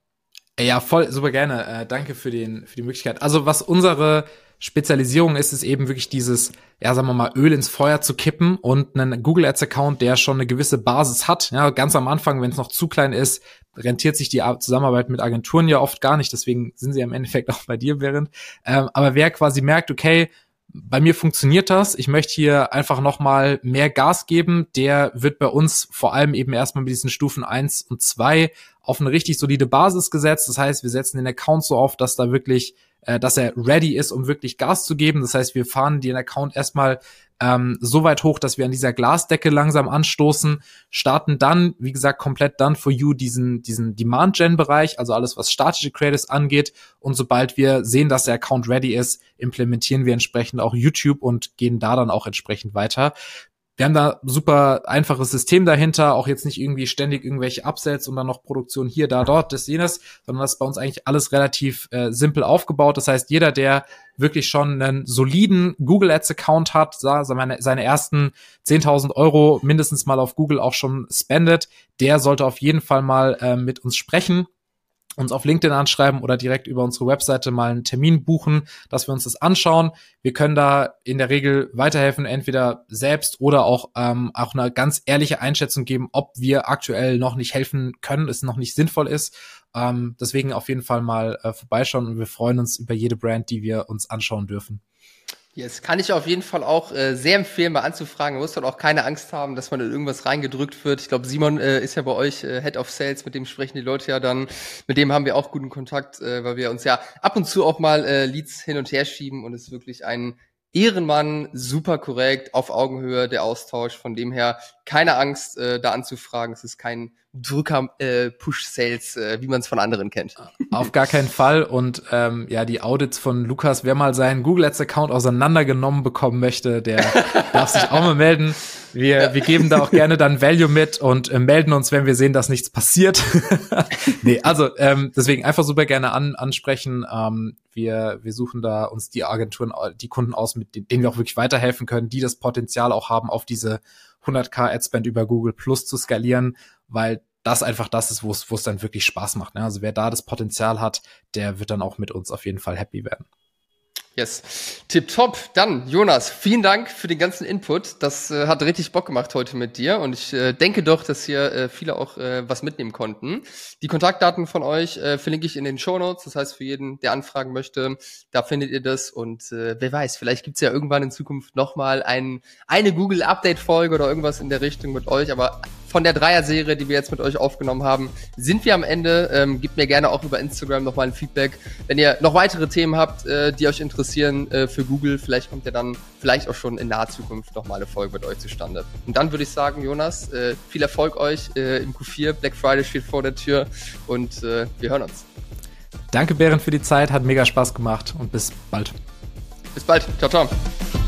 Ja, voll, super gerne. Äh, danke für, den, für die Möglichkeit. Also was unsere Spezialisierung ist es eben wirklich dieses, ja, sagen wir mal, Öl ins Feuer zu kippen und einen Google Ads Account, der schon eine gewisse Basis hat. Ja, ganz am Anfang, wenn es noch zu klein ist, rentiert sich die Zusammenarbeit mit Agenturen ja oft gar nicht. Deswegen sind sie im Endeffekt auch bei dir während. Ähm, aber wer quasi merkt, okay, bei mir funktioniert das. Ich möchte hier einfach nochmal mehr Gas geben. Der wird bei uns vor allem eben erstmal mit diesen Stufen eins und zwei auf eine richtig solide Basis gesetzt. Das heißt, wir setzen den Account so auf, dass da wirklich, äh, dass er ready ist, um wirklich Gas zu geben. Das heißt, wir fahren den Account erstmal ähm, so weit hoch, dass wir an dieser Glasdecke langsam anstoßen, starten dann, wie gesagt, komplett done for you diesen, diesen Demand-Gen-Bereich, also alles, was statische Creators angeht. Und sobald wir sehen, dass der Account ready ist, implementieren wir entsprechend auch YouTube und gehen da dann auch entsprechend weiter wir haben da super einfaches System dahinter, auch jetzt nicht irgendwie ständig irgendwelche Upsets und dann noch Produktion hier, da, dort, das, jenes, sondern das ist bei uns eigentlich alles relativ äh, simpel aufgebaut. Das heißt, jeder, der wirklich schon einen soliden Google Ads Account hat, seine, seine ersten 10.000 Euro mindestens mal auf Google auch schon spendet, der sollte auf jeden Fall mal äh, mit uns sprechen uns auf LinkedIn anschreiben oder direkt über unsere Webseite mal einen Termin buchen, dass wir uns das anschauen. Wir können da in der Regel weiterhelfen, entweder selbst oder auch, ähm, auch eine ganz ehrliche Einschätzung geben, ob wir aktuell noch nicht helfen können, es noch nicht sinnvoll ist. Ähm, deswegen auf jeden Fall mal äh, vorbeischauen und wir freuen uns über jede Brand, die wir uns anschauen dürfen. Yes, kann ich auf jeden Fall auch äh, sehr empfehlen, mal anzufragen. Man muss dann auch keine Angst haben, dass man in irgendwas reingedrückt wird. Ich glaube, Simon äh, ist ja bei euch äh, Head of Sales, mit dem sprechen die Leute ja dann. Mit dem haben wir auch guten Kontakt, äh, weil wir uns ja ab und zu auch mal äh, Leads hin und her schieben und es ist wirklich ein Ehrenmann, super korrekt, auf Augenhöhe der Austausch. Von dem her keine Angst, äh, da anzufragen. Es ist kein Drücker-Push-Sales, äh, äh, wie man es von anderen kennt. Auf gar keinen Fall. Und ähm, ja, die Audits von Lukas, wer mal seinen Google Ads-Account auseinandergenommen bekommen möchte, der darf sich auch mal melden. Wir, ja. wir geben da auch gerne dann Value mit und äh, melden uns, wenn wir sehen, dass nichts passiert. nee, also ähm, deswegen einfach super gerne an, ansprechen. Ähm, wir, wir suchen da uns die Agenturen, die Kunden aus, mit denen wir auch wirklich weiterhelfen können, die das Potenzial auch haben, auf diese 100k Adspend über Google Plus zu skalieren, weil das einfach das ist, wo es dann wirklich Spaß macht. Ne? Also wer da das Potenzial hat, der wird dann auch mit uns auf jeden Fall happy werden. Yes. Tipptopp. Dann, Jonas, vielen Dank für den ganzen Input. Das äh, hat richtig Bock gemacht heute mit dir und ich äh, denke doch, dass hier äh, viele auch äh, was mitnehmen konnten. Die Kontaktdaten von euch äh, verlinke ich in den Show Notes. Das heißt, für jeden, der anfragen möchte, da findet ihr das und äh, wer weiß, vielleicht gibt's ja irgendwann in Zukunft nochmal ein, eine Google-Update-Folge oder irgendwas in der Richtung mit euch, aber von der Dreier-Serie, die wir jetzt mit euch aufgenommen haben, sind wir am Ende. Ähm, gebt mir gerne auch über Instagram nochmal ein Feedback. Wenn ihr noch weitere Themen habt, äh, die euch interessieren äh, für Google, vielleicht kommt ja dann vielleicht auch schon in naher Zukunft nochmal eine Folge mit euch zustande. Und dann würde ich sagen, Jonas, äh, viel Erfolg euch äh, im Q4. Black Friday steht vor der Tür und äh, wir hören uns. Danke, Bären, für die Zeit. Hat mega Spaß gemacht und bis bald. Bis bald. Ciao, ciao.